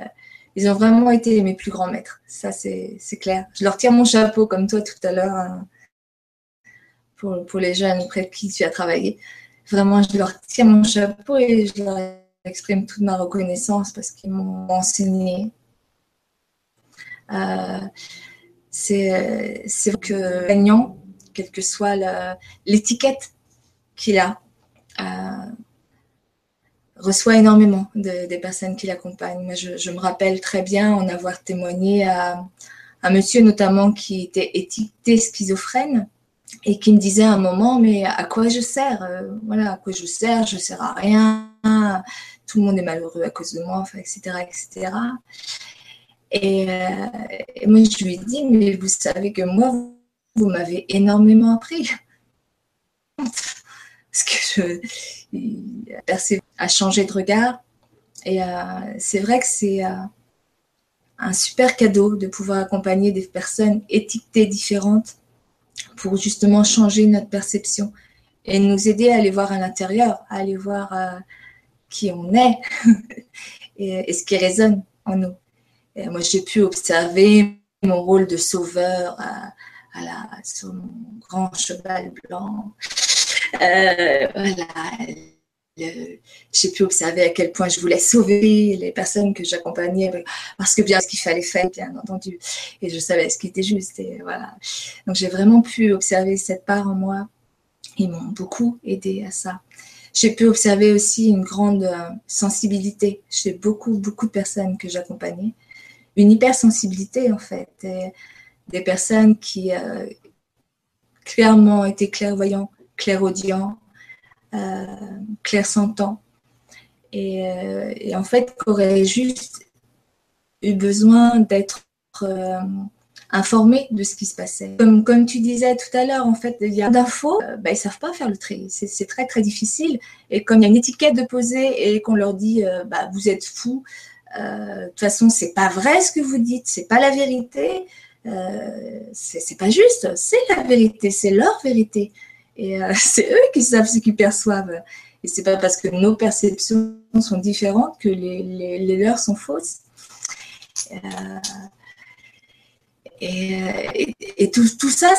ils ont vraiment été mes plus grands maîtres, ça c'est clair. Je leur tire mon chapeau comme toi tout à l'heure hein, pour, pour, les jeunes auprès de qui tu as travaillé. Vraiment, je leur tire mon chapeau et je leur exprime toute ma reconnaissance parce qu'ils m'ont enseigné. Euh, c'est que gagnant quelle que soit l'étiquette qu'il a, euh, reçoit énormément de, des personnes qui l'accompagnent. Moi, je, me rappelle très bien en avoir témoigné à un monsieur notamment qui était étiqueté schizophrène et qui me disait à un moment, mais à quoi je sers euh, Voilà, à quoi je sers Je ne sers à rien. Tout le monde est malheureux à cause de moi, etc., etc. Et, euh, et moi, je lui ai dit, mais vous savez que moi, vous m'avez énormément appris. Parce que je à changer de regard. Et euh, c'est vrai que c'est euh, un super cadeau de pouvoir accompagner des personnes étiquetées différentes pour justement changer notre perception et nous aider à aller voir à l'intérieur, à aller voir euh, qui on est et, ce qui résonne en nous. Moi, j'ai pu observer mon rôle de sauveur voilà, sur mon grand cheval blanc. Euh, voilà, j'ai pu observer à quel point je voulais sauver les personnes que j'accompagnais parce que bien ce qu'il fallait faire, bien entendu, et je savais ce qui était juste. Et voilà. Donc j'ai vraiment pu observer cette part en moi. Ils m'ont beaucoup aidé à ça. J'ai pu observer aussi une grande euh, sensibilité chez beaucoup, beaucoup de personnes que j'accompagnais. Une hypersensibilité, en fait. Des personnes qui euh, clairement étaient clairvoyants, clairaudients, euh, clairsentants, et, euh, et, en fait qui auraient juste eu besoin d'être euh, informés de ce qui se passait? Comme, tu disais tout à l'heure, en fait, il y a d'infos, euh, bah, ils ne savent pas faire le tri. C'est très, très difficile. Et comme il y a une étiquette de poser et qu'on leur dit, bah, vous êtes fou, de toute façon, c'est pas vrai ce que vous dites, c'est pas la vérité, c'est pas juste, c'est la vérité, c'est leur vérité. Et c'est eux qui savent ce qu'ils perçoivent. Et c'est pas parce que nos perceptions sont différentes que les, leurs sont fausses. et, et, tout, tout, ça,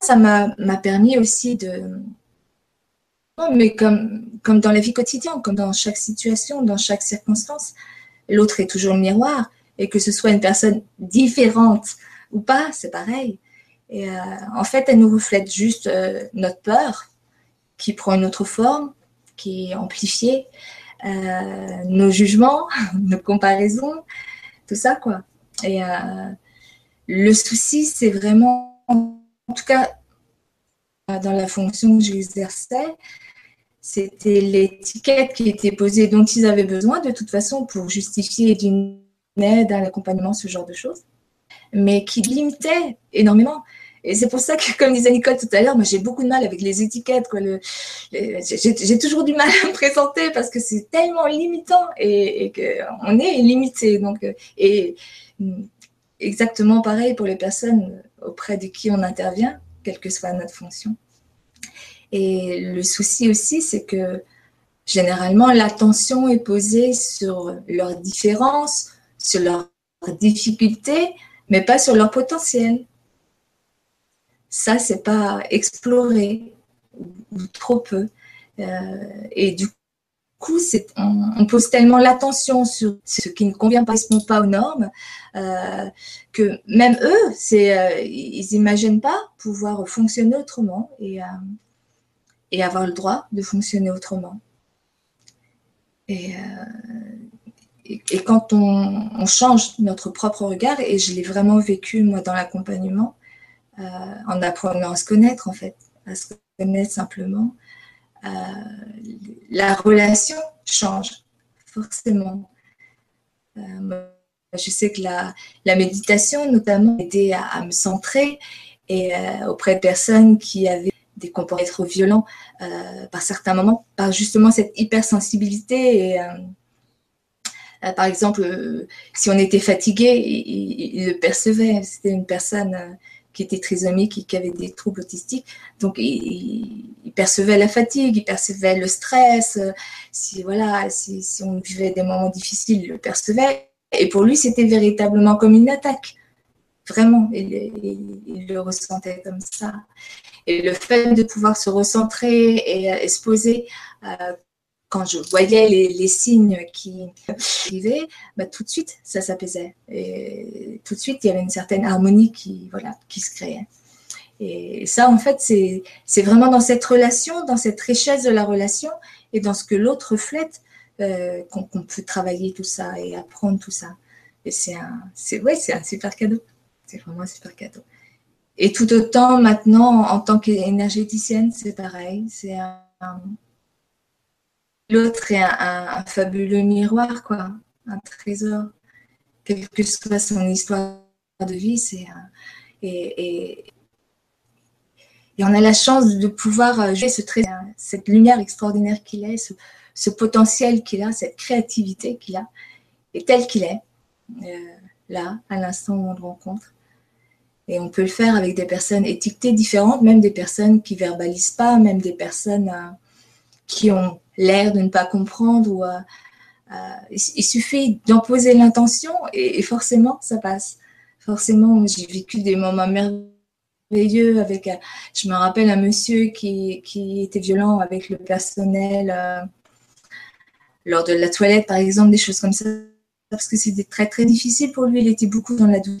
ça m'a permis aussi de, mais comme dans la vie quotidienne, comme dans chaque situation, dans chaque circonstance, l'autre est toujours le miroir. Et que ce soit une personne différente ou pas, c'est pareil. Et euh, en fait, elle nous reflète juste euh, notre peur, qui prend une autre forme, qui est amplifiée, euh, nos jugements, nos comparaisons, tout ça, quoi. Et le souci, c'est vraiment, en tout cas, dans la fonction que j'exerçais, c'était l'étiquette qui était posée dont ils avaient besoin de toute façon pour justifier d'une aide, un accompagnement, ce genre de choses, mais qui limitait énormément. Et c'est pour ça que, comme disait Nicole tout à l'heure, moi j'ai beaucoup de mal avec les étiquettes. j'ai, toujours du mal à me présenter parce que c'est tellement limitant et, et qu'on est limité. Donc, et exactement pareil pour les personnes auprès de qui on intervient, quelle que soit notre fonction. Et le souci aussi, c'est que généralement, l'attention est posée sur leurs différences, sur leurs difficultés, mais pas sur leur potentiel. Ça, c'est pas exploré ou, trop peu. Euh, et du coup, on, pose tellement l'attention sur ce qui ne convient pas, correspond pas aux normes, euh, que même eux, euh, ils n'imaginent pas pouvoir fonctionner autrement. Et, et avoir le droit de fonctionner autrement. Et, euh, et, quand on, change notre propre regard, et je l'ai vraiment vécu moi dans l'accompagnement, euh, en apprenant à se connaître en fait, à se connaître simplement, euh, la relation change forcément. je sais que la, méditation notamment aidé à, à, me centrer et auprès de personnes qui avaient des comportements trop violents euh, par certains moments, par justement cette hypersensibilité. Et, euh, euh, par exemple, si on était fatigué, il, le percevait. C'était une personne qui était trisomique et qui avait des troubles autistiques. Donc, il, percevait la fatigue, il percevait le stress. Si, voilà, si, on vivait des moments difficiles, il le percevait. Et pour lui, c'était véritablement comme une attaque. Vraiment, il, le ressentait comme ça. Et le fait de pouvoir se recentrer et, se poser, euh, quand je voyais les, signes qui arrivaient, bah, tout de suite, ça s'apaisait. Et tout de suite, il y avait une certaine harmonie qui, se créait. Et ça, en fait, c'est vraiment dans cette relation, dans cette richesse de la relation et dans ce que l'autre reflète euh, qu'on peut travailler tout ça et apprendre tout ça. Et c'est un, ouais, un super cadeau. C'est vraiment un super cadeau. Et tout autant maintenant, en tant qu'énergéticienne, c'est pareil. C'est l'autre est un, fabuleux miroir, quoi, un trésor. Quelle que soit son histoire de vie, c'est et, et, on a la chance de pouvoir jouer ce trésor, cette lumière extraordinaire qu'il est, ce, potentiel qu'il a, cette créativité qu'il a, et tel qu'il est, euh, là, à l'instant où on le rencontre. Et on peut le faire avec des personnes étiquetées différentes, même des personnes qui verbalisent pas, même des personnes euh, qui ont l'air de ne pas comprendre. Euh, euh, il, suffit d'en poser l'intention et, forcément, ça passe. Forcément, j'ai vécu des moments merveilleux avec, je me rappelle un monsieur qui, était violent avec le personnel lors de la toilette, par exemple, des choses comme ça, parce que c'était très, très difficile pour lui. Il était beaucoup dans la douleur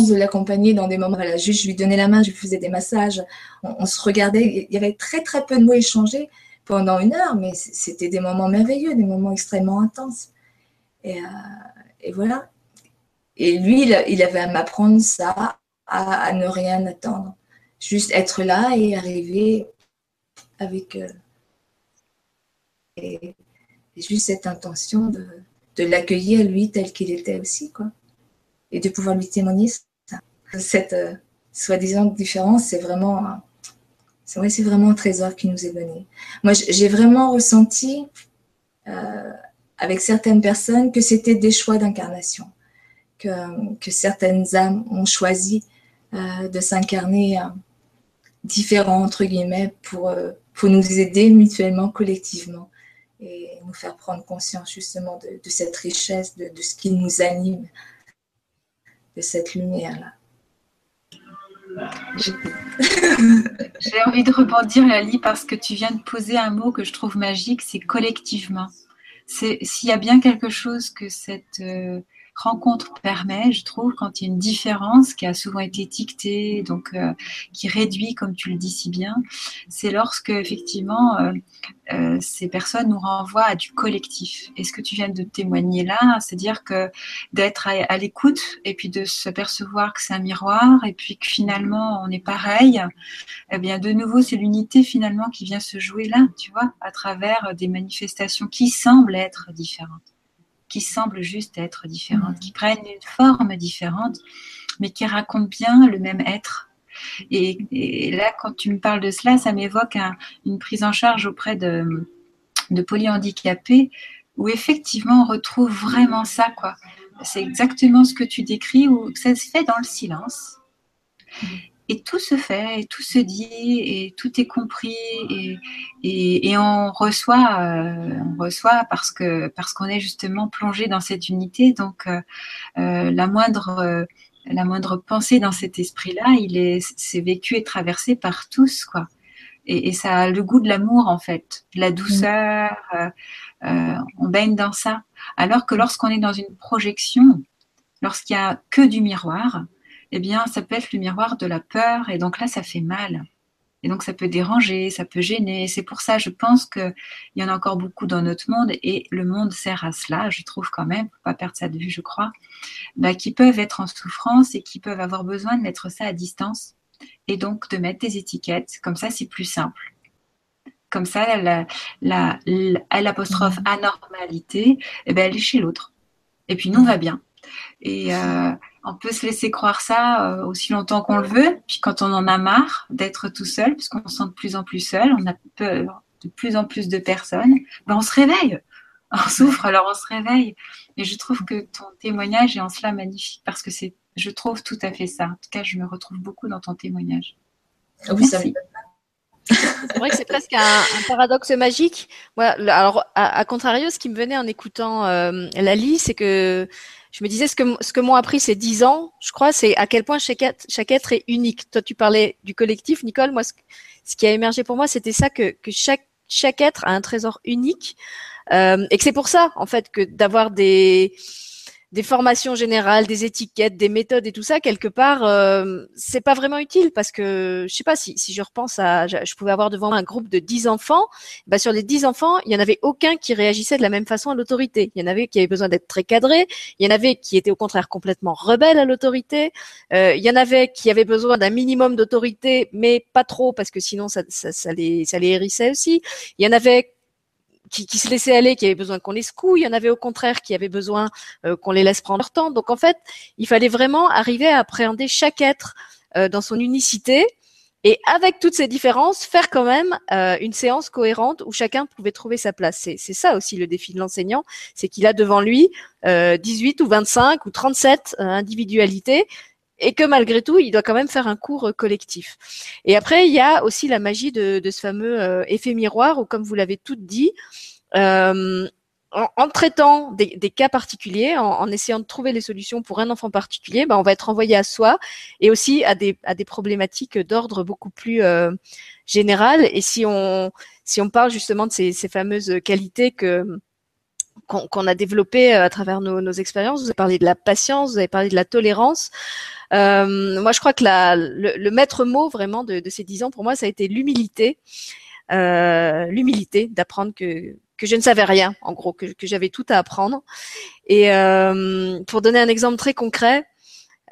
de l'accompagner dans des moments. Voilà, juste, je lui donnais la main, je lui faisais des massages, on, se regardait. Il y avait très, très peu de mots échangés pendant une heure, mais c'était des moments merveilleux, des moments extrêmement intenses. Et, euh, voilà. Et lui, il, avait à m'apprendre ça, à, ne rien attendre. Juste être là et arriver avec. Euh, et, juste cette intention de, l'accueillir lui tel qu'il était aussi, quoi et de pouvoir lui témoigner ça. Cette euh, soi-disant différence, c'est vraiment, c'est vrai, c'est vraiment un trésor qui nous est donné. Moi, j'ai vraiment ressenti euh, avec certaines personnes que c'était des choix d'incarnation, que, certaines âmes ont choisi euh, de s'incarner euh, différents, entre guillemets, pour, nous aider mutuellement, collectivement, et nous faire prendre conscience justement de, cette richesse, de, de, ce qui nous anime, de cette lumière-là. J'ai envie de rebondir, Lali, parce que tu viens de poser un mot que je trouve magique, c'est collectivement. S'il y a bien quelque chose que cette euh, rencontre permet, je trouve, quand il y a une différence qui a souvent été étiquetée, donc euh, qui réduit, comme tu le dis si bien, c'est lorsque effectivement euh, euh, ces personnes nous renvoient à du collectif. Et ce que tu viens de témoigner là, c'est-à-dire que d'être à, l'écoute et puis de se percevoir que c'est un miroir et puis que finalement on est pareil, eh bien de nouveau c'est l'unité finalement qui vient se jouer là, tu vois, à travers des manifestations qui semblent être différentes qui semblent juste être différentes, qui prennent une forme différente, mais qui racontent bien le même être. Et, là, quand tu me parles de cela, ça m'évoque une prise en charge auprès de, de polyhandicapés, où effectivement on retrouve vraiment ça, quoi. C'est exactement ce que tu décris, où ça se fait dans le silence et tout se fait, et tout se dit, et tout est compris, et, et, on reçoit, euh, on reçoit parce que parce qu'on est justement plongé dans cette unité. Donc euh, euh, la moindre la moindre pensée dans cet esprit-là, il est c'est vécu et traversé par tous, quoi. Et, et ça a le goût de l'amour en fait, de la douceur. on baigne dans ça. Alors que lorsqu'on est dans une projection, lorsqu'il y a que du miroir, eh bien, ça peut être le miroir de la peur, et donc là, ça fait mal. Et donc, ça peut déranger, ça peut gêner. C'est pour ça, je pense qu'il y en a encore beaucoup dans notre monde, et le monde sert à cela, je trouve quand même, pour pas perdre ça de vue, je crois, bah, qui peuvent être en souffrance et qui peuvent avoir besoin de mettre ça à distance, et donc de mettre des étiquettes. Comme ça, c'est plus simple. Comme ça, la, la, l'apostrophe anormalité, eh ben, elle est chez l'autre. Et puis, nous, on va bien. Et euh, on peut se laisser croire ça euh, aussi longtemps qu'on le veut. Puis quand on en a marre d'être tout seul, puisqu'on se sent de plus en plus seul, on a peur de plus en plus de personnes, ben on se réveille. On souffre, alors on se réveille. Et je trouve que ton témoignage est en cela magnifique parce que c'est, je trouve tout à fait ça. En tout cas, je me retrouve beaucoup dans ton témoignage. Ah oui, Merci. C'est vrai que c'est presque un, paradoxe magique. alors, à, contrario, ce qui me venait en écoutant euh, Lali, c'est que je me disais ce que ce que m'ont appris ces dix ans, je crois, c'est à quel point chaque être, est unique. Toi, tu parlais du collectif, Nicole. Moi, ce, qui a émergé pour moi, c'était ça que que chaque chaque être a un trésor unique euh, et que c'est pour ça, en fait, que d'avoir des des formations générales, des étiquettes, des méthodes et tout ça, quelque part, euh, c'est pas vraiment utile parce que je sais pas si, si je repense à, je, pouvais avoir devant moi un groupe de 10 enfants, bah sur les 10 enfants, il y en avait aucun qui réagissait de la même façon à l'autorité. Il y en avait qui avaient besoin d'être très cadrés, il y en avait qui étaient au contraire complètement rebelles à l'autorité, euh, il y en avait qui avaient besoin d'un minimum d'autorité, mais pas trop parce que sinon ça, ça, ça les ça les hérissait aussi. Il y en avait qui, se laissaient aller, qui avaient besoin qu'on les secoue. Il y en avait au contraire qui avaient besoin euh, qu'on les laisse prendre leur temps. Donc en fait, il fallait vraiment arriver à appréhender chaque être euh, dans son unicité et avec toutes ces différences, faire quand même euh, une séance cohérente où chacun pouvait trouver sa place. C'est ça aussi le défi de l'enseignant, c'est qu'il a devant lui 18 ou 25 ou 37 individualités et que malgré tout, il doit quand même faire un cours euh, collectif. Et après, il y a aussi la magie de, de ce fameux euh, effet miroir, où comme vous l'avez toutes dit, euh, en, en, traitant des, des, cas particuliers, en, en, essayant de trouver les solutions pour un enfant particulier, ben, on va être envoyé à soi et aussi à des, à des problématiques d'ordre beaucoup plus euh, général. Et si on, si on parle justement de ces, ces fameuses qualités que qu'on a développées à travers nos, nos expériences, vous avez parlé de la patience, vous avez parlé de la tolérance. Euh, moi, je crois que la, le, maître mot vraiment de, de, ces dix ans, pour moi, ça a été l'humilité. Euh, l'humilité d'apprendre que, que je ne savais rien, en gros, que, que j'avais tout à apprendre. Et euh, pour donner un exemple très concret,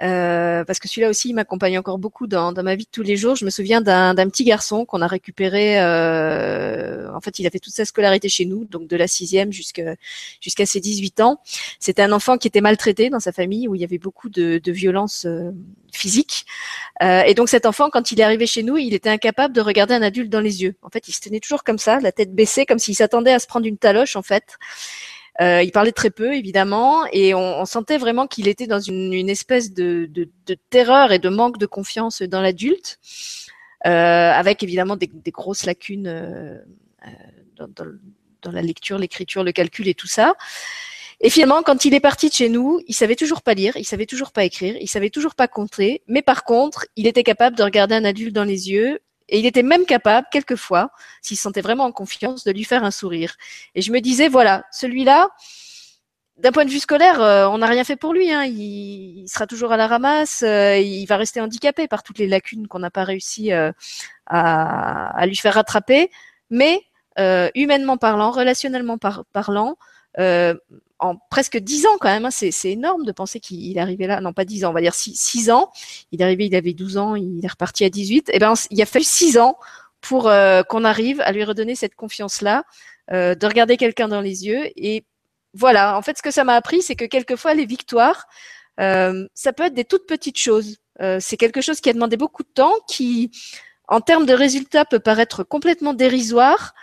euh, parce que celui-là aussi, il m'accompagne encore beaucoup dans, dans, ma vie de tous les jours. Je me souviens d'un petit garçon qu'on a récupéré. Euh, en fait, il a fait toute sa scolarité chez nous, donc de la sixième jusqu'à jusqu'à ses 18 ans. C'était un enfant qui était maltraité dans sa famille, où il y avait beaucoup de, de violences euh, physiques. Euh, et donc cet enfant, quand il est arrivé chez nous, il était incapable de regarder un adulte dans les yeux. En fait, il se tenait toujours comme ça, la tête baissée, comme s'il s'attendait à se prendre une taloche, en fait. Euh, il parlait très peu, évidemment, et on, on sentait vraiment qu'il était dans une, une espèce de, de, de, terreur et de manque de confiance dans l'adulte, euh, avec évidemment des, des grosses lacunes euh, euh dans, dans, dans, la lecture, l'écriture, le calcul et tout ça. Et finalement, quand il est parti de chez nous, il savait toujours pas lire, il savait toujours pas écrire, il savait toujours pas compter, mais par contre, il était capable de regarder un adulte dans les yeux et il était même capable, quelquefois, s'il se sentait vraiment en confiance, de lui faire un sourire. Et je me disais, voilà, celui-là, d'un point de vue scolaire, euh, on n'a rien fait pour lui. Hein. Il, sera toujours à la ramasse. Euh, il va rester handicapé par toutes les lacunes qu'on n'a pas réussi euh, à, lui faire rattraper. Mais humainement parlant, relationnellement par, parlant, en presque dix ans quand même. Hein, c'est, énorme de penser qu'il arrivé là. Non, pas dix ans, on va dire six, ans. Il est arrivé, il avait 12 ans, il est reparti à 18. Et eh ben, il a fallu six ans pour euh, qu'on arrive à lui redonner cette confiance-là, euh, de regarder quelqu'un dans les yeux. Et voilà, en fait, ce que ça m'a appris, c'est que quelquefois, les victoires, euh, ça peut être des toutes petites choses. c'est quelque chose qui a demandé beaucoup de temps, qui, en termes de résultats, peut paraître complètement dérisoire.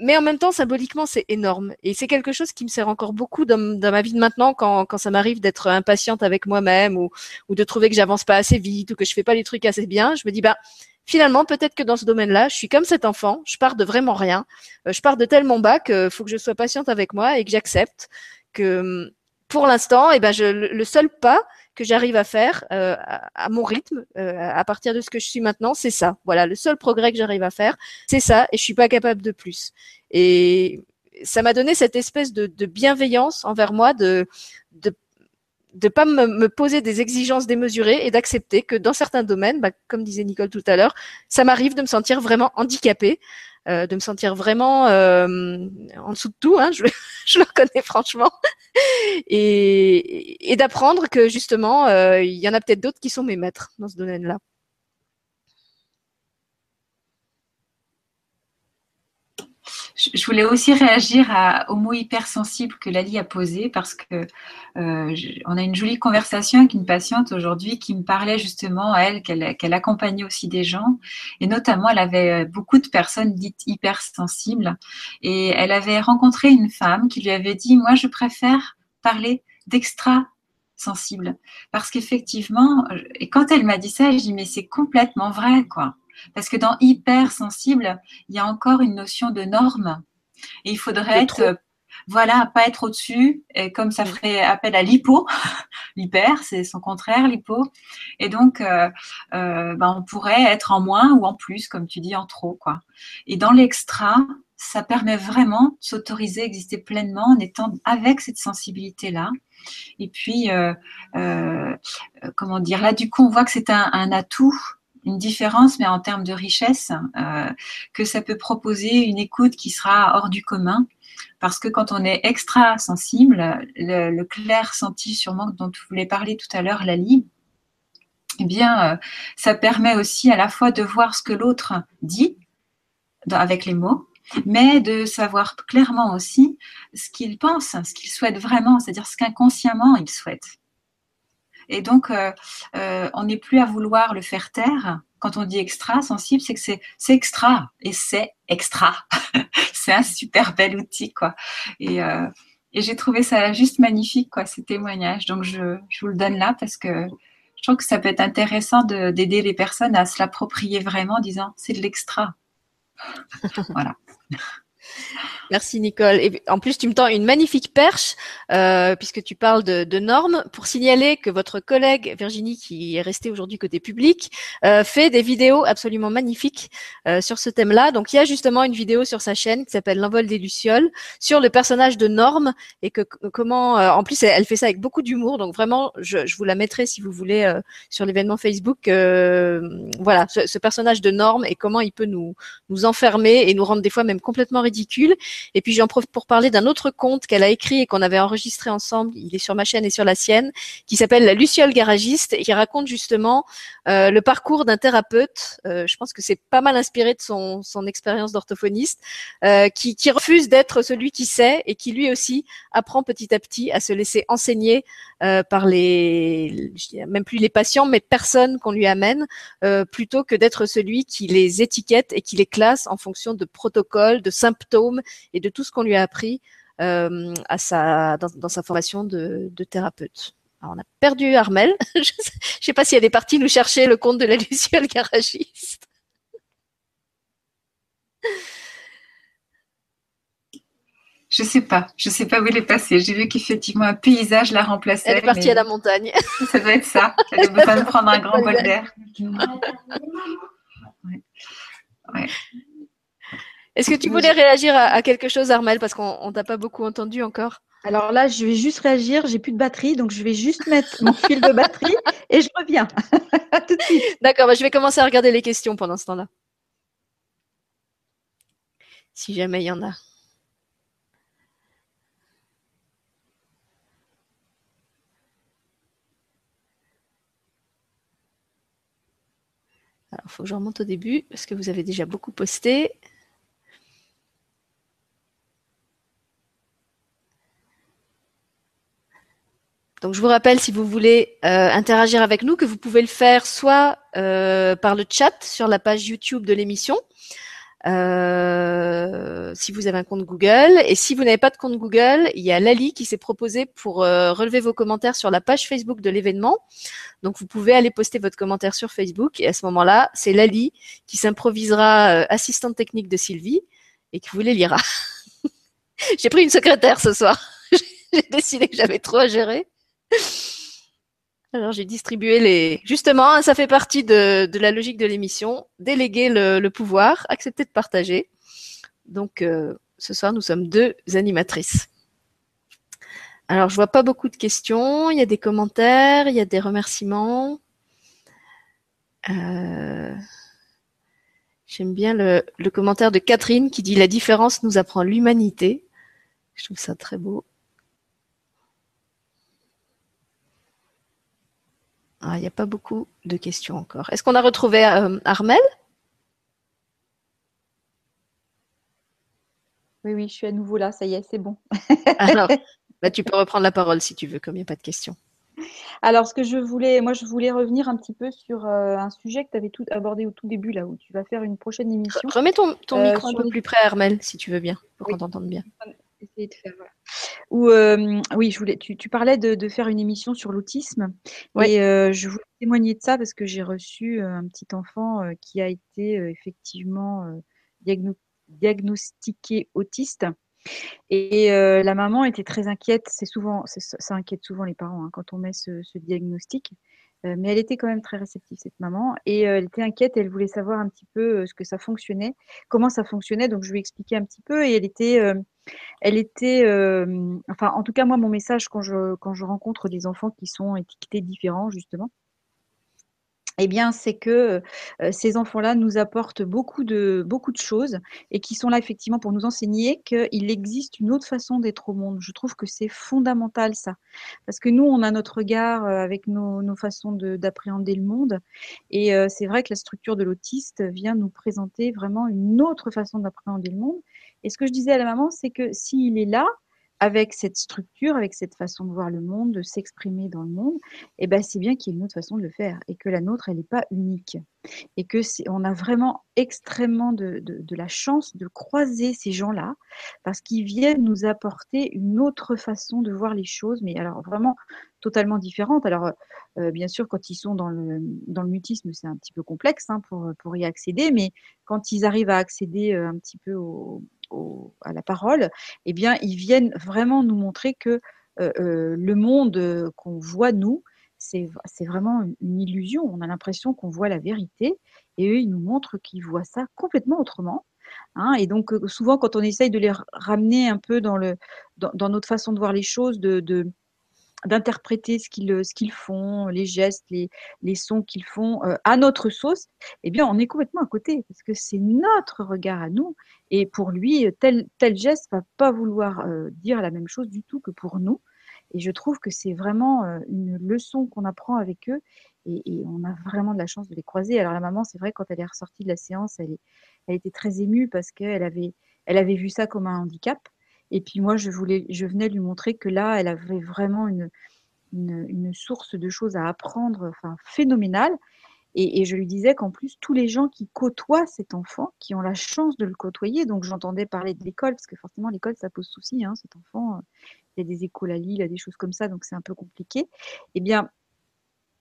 Mais en même temps, symboliquement, c'est énorme. Et c'est quelque chose qui me sert encore beaucoup dans, ma vie de maintenant, quand, quand ça m'arrive d'être impatiente avec moi-même ou, ou de trouver que j'avance pas assez vite ou que je fais pas les trucs assez bien. Je me dis, bah, finalement, peut-être que dans ce domaine-là, je suis comme cet enfant, je pars de vraiment rien. Euh, je pars de tellement bas qu'il faut que je sois patiente avec moi et que j'accepte que pour l'instant, eh ben, je, le seul pas que j'arrive à faire euh, à, mon rythme, euh, à partir de ce que je suis maintenant, c'est ça. Voilà, le seul progrès que j'arrive à faire, c'est ça, et je suis pas capable de plus. Et ça m'a donné cette espèce de, de, bienveillance envers moi, de de de pas me, poser des exigences démesurées et d'accepter que dans certains domaines, bah, comme disait Nicole tout à l'heure, ça m'arrive de me sentir vraiment handicapée euh, de me sentir vraiment euh, en dessous de tout, hein, je, le reconnais franchement, et, et d'apprendre que justement, euh, il y en a peut-être d'autres qui sont mes maîtres dans ce domaine-là. Je voulais aussi réagir à, au mot hypersensible que Lali a posé parce que euh, on a une jolie conversation avec une patiente aujourd'hui qui me parlait justement à elle qu'elle accompagnait aussi des gens. Et notamment elle avait beaucoup de personnes dites hypersensibles. Et elle avait rencontré une femme qui lui avait dit moi je préfère parler d'extra sensible parce qu'effectivement et quand elle m'a dit ça je dis mais c'est complètement vrai quoi parce que dans hypersensible, il y a encore une notion de norme. Et il faudrait être, voilà, pas être au-dessus, et comme ça mm. ferait appel à l'hypo. L'hyper, c'est son contraire, l'hypo. Et donc, euh, euh, ben, on pourrait être en moins ou en plus, comme tu dis, en trop, quoi. Et dans l'extra, ça permet vraiment de s'autoriser à exister pleinement en étant avec cette sensibilité-là. Et puis, euh, euh, comment dire, là, du coup, on voit que c'est un, un atout une différence, mais en termes de richesse, euh, que ça peut proposer une écoute qui sera hors du commun. Parce que quand on est extra sensible, le, clair senti sûrement dont tu voulais parler tout à l'heure, Lali, eh bien, euh, ça permet aussi à la fois de voir ce que l'autre dit avec les mots, mais de savoir clairement aussi ce qu'il pense, ce qu'il souhaite vraiment, c'est-à-dire ce qu'inconsciemment il souhaite. Et donc, euh, euh, on n'est plus à vouloir le faire taire. Quand on dit extra sensible, c'est que c'est extra et c'est extra. c'est un super bel outil, quoi. Et, euh, et j'ai trouvé ça juste magnifique, quoi, ces témoignages. Donc, je, je, vous le donne là parce que je trouve que ça peut être intéressant d'aider les personnes à se l'approprier vraiment en disant c'est de l'extra. voilà. Merci Nicole. Et en plus, tu me tends une magnifique perche, euh, puisque tu parles de, de, normes, pour signaler que votre collègue Virginie, qui est restée aujourd'hui côté public, euh, fait des vidéos absolument magnifiques euh, sur ce thème-là. Donc, il y a justement une vidéo sur sa chaîne qui s'appelle L'envol des lucioles sur le personnage de Norme et que comment, euh, en plus, elle, fait ça avec beaucoup d'humour. Donc, vraiment, je, je, vous la mettrai si vous voulez euh, sur l'événement Facebook. Euh, voilà, ce, ce, personnage de Norme et comment il peut nous nous enfermer et nous rendre des fois même complètement ridicules. Et puis j'en profite pour parler d'un autre conte qu'elle a écrit et qu'on avait enregistré ensemble. Il est sur ma chaîne et sur la sienne, qui s'appelle La Luciole garagiste et qui raconte justement euh, le parcours d'un thérapeute. Euh, je pense que c'est pas mal inspiré de son, son expérience d'orthophoniste, euh, qui, qui refuse d'être celui qui sait et qui lui aussi apprend petit à petit à se laisser enseigner euh, par les, même plus les patients, mais personnes qu'on lui amène, euh, plutôt que d'être celui qui les étiquette et qui les classe en fonction de protocoles, de symptômes et de tout ce qu'on lui a appris à sa, dans, sa formation de, thérapeute. on a perdu Armel. Je ne sais pas si elle est partie nous chercher le compte de la Luciole garagiste. Je sais pas, je sais pas où elle est passée. J'ai vu qu'effectivement un paysage la remplaçait. Elle est partie à la montagne. Ça doit être ça. Elle a besoin de prendre un grand bol d'air. Est-ce que tu voulais réagir à, quelque chose, Armel, parce qu'on t'a pas beaucoup entendu encore? Alors là, je vais juste réagir. J'ai plus de batterie, donc je vais juste mettre mon fil de batterie et je reviens. tout de suite. D'accord, bah, je vais commencer à regarder les questions pendant ce temps-là. Si jamais il y en a. il faut que je remonte au début parce que vous avez déjà beaucoup posté. Donc je vous rappelle, si vous voulez euh, interagir avec nous, que vous pouvez le faire soit euh, par le chat sur la page YouTube de l'émission, euh, si vous avez un compte Google. Et si vous n'avez pas de compte Google, il y a Lali qui s'est proposé pour relever vos commentaires sur la page Facebook de l'événement. Donc vous pouvez aller poster votre commentaire sur Facebook et à ce moment-là, c'est Lali qui s'improvisera assistante technique de Sylvie et qui vous les lira. J'ai pris une secrétaire ce soir. J'ai décidé que j'avais trop à gérer. Alors j'ai distribué les. Justement, ça fait partie de, la logique de l'émission. Déléguer le, pouvoir, accepter de partager. Donc euh, ce soir, nous sommes deux animatrices. Alors je vois pas beaucoup de questions. Il y a des commentaires, il y a des remerciements. Euh, j'aime bien le, le commentaire de Catherine qui dit la différence nous apprend l'humanité. Je trouve ça très beau. Il n'y a pas beaucoup de questions encore. Est-ce qu'on a retrouvé euh, Armel? Oui, oui, je suis à nouveau là, ça y est, c'est bon. Alors, bah, tu peux reprendre la parole si tu veux, comme il n'y a pas de questions. Alors, ce que je voulais, moi, je voulais revenir un petit peu sur euh, un sujet que tu avais tout abordé au tout début, là où tu vas faire une prochaine émission. Remets ton, ton euh, micro un peu plus près, Armel, si tu veux bien, pour qu'on t'entende bien. Essayer de faire, voilà. Euh, oui, je voulais, tu, parlais de, faire une émission sur l'autisme. Et euh, je voulais témoigner de ça parce que j'ai reçu euh, un petit enfant qui a été effectivement diagnostiqué autiste. Et la maman était très inquiète. C'est souvent, ça inquiète souvent les parents hein, quand on met ce, ce diagnostic. Mais elle était quand même très réceptive, cette maman. Et elle était inquiète, elle voulait savoir un petit peu ce que ça fonctionnait, comment ça fonctionnait. Donc, je lui ai expliqué un petit peu. Et elle était elle était, euh, enfin, en tout cas, moi, mon message quand je, quand je rencontre des enfants qui sont étiquetés différents, justement, eh bien, c'est que euh, ces enfants-là nous apportent beaucoup de, beaucoup de choses et qui sont là effectivement pour nous enseigner qu'il existe une autre façon d'être au monde. Je trouve que c'est fondamental ça. Parce que nous, on a notre regard euh, avec nos, nos façons d'appréhender le monde. Et c'est vrai que la structure de l'autiste vient nous présenter vraiment une autre façon d'appréhender le monde. Et ce que je disais à la maman, c'est que s'il est là, avec cette structure, avec cette façon de voir le monde, de s'exprimer dans le monde, eh ben c'est bien qu'il y ait une autre façon de le faire et que la nôtre, elle n'est pas unique. Et que on a vraiment extrêmement de, la chance de croiser ces gens-là parce qu'ils viennent nous apporter une autre façon de voir les choses, mais alors vraiment totalement différente. Alors, euh, bien sûr, quand ils sont dans le, dans le mutisme, c'est un petit peu complexe hein, pour, pour y accéder, mais quand ils arrivent à accéder euh, un petit peu au, à la parole, eh bien, ils viennent vraiment nous montrer que euh, euh, le monde qu'on voit nous, c'est vraiment une illusion. On a l'impression qu'on voit la vérité et eux, ils nous montrent qu'ils voient ça complètement autrement. Hein. et donc, euh, souvent, quand on essaye de les ramener un peu dans, notre façon de voir les choses, de, d'interpréter ce qu'ils ce qu'ils font, les gestes, les, sons qu'ils font euh, à notre sauce, eh bien, on est complètement à côté parce que c'est notre regard à nous. Et pour lui, tel, tel geste va pas vouloir euh, dire la même chose du tout que pour nous. Et je trouve que c'est vraiment euh, une leçon qu'on apprend avec eux et, on a vraiment de la chance de les croiser. Alors la maman, c'est vrai, quand elle est ressortie de la séance, elle était très émue parce qu'elle avait, elle avait vu ça comme un handicap. Et puis moi, je, voulais, je venais lui montrer que là, elle avait vraiment une, source de choses à apprendre enfin, phénoménale. Et, je lui disais qu'en plus, tous les gens qui côtoient cet enfant, qui ont la chance de le côtoyer, donc j'entendais parler de l'école, parce que forcément l'école, ça pose souci, hein, cet enfant, il y a des écoles à Lille, il y a des choses comme ça, donc c'est un peu compliqué. Eh bien,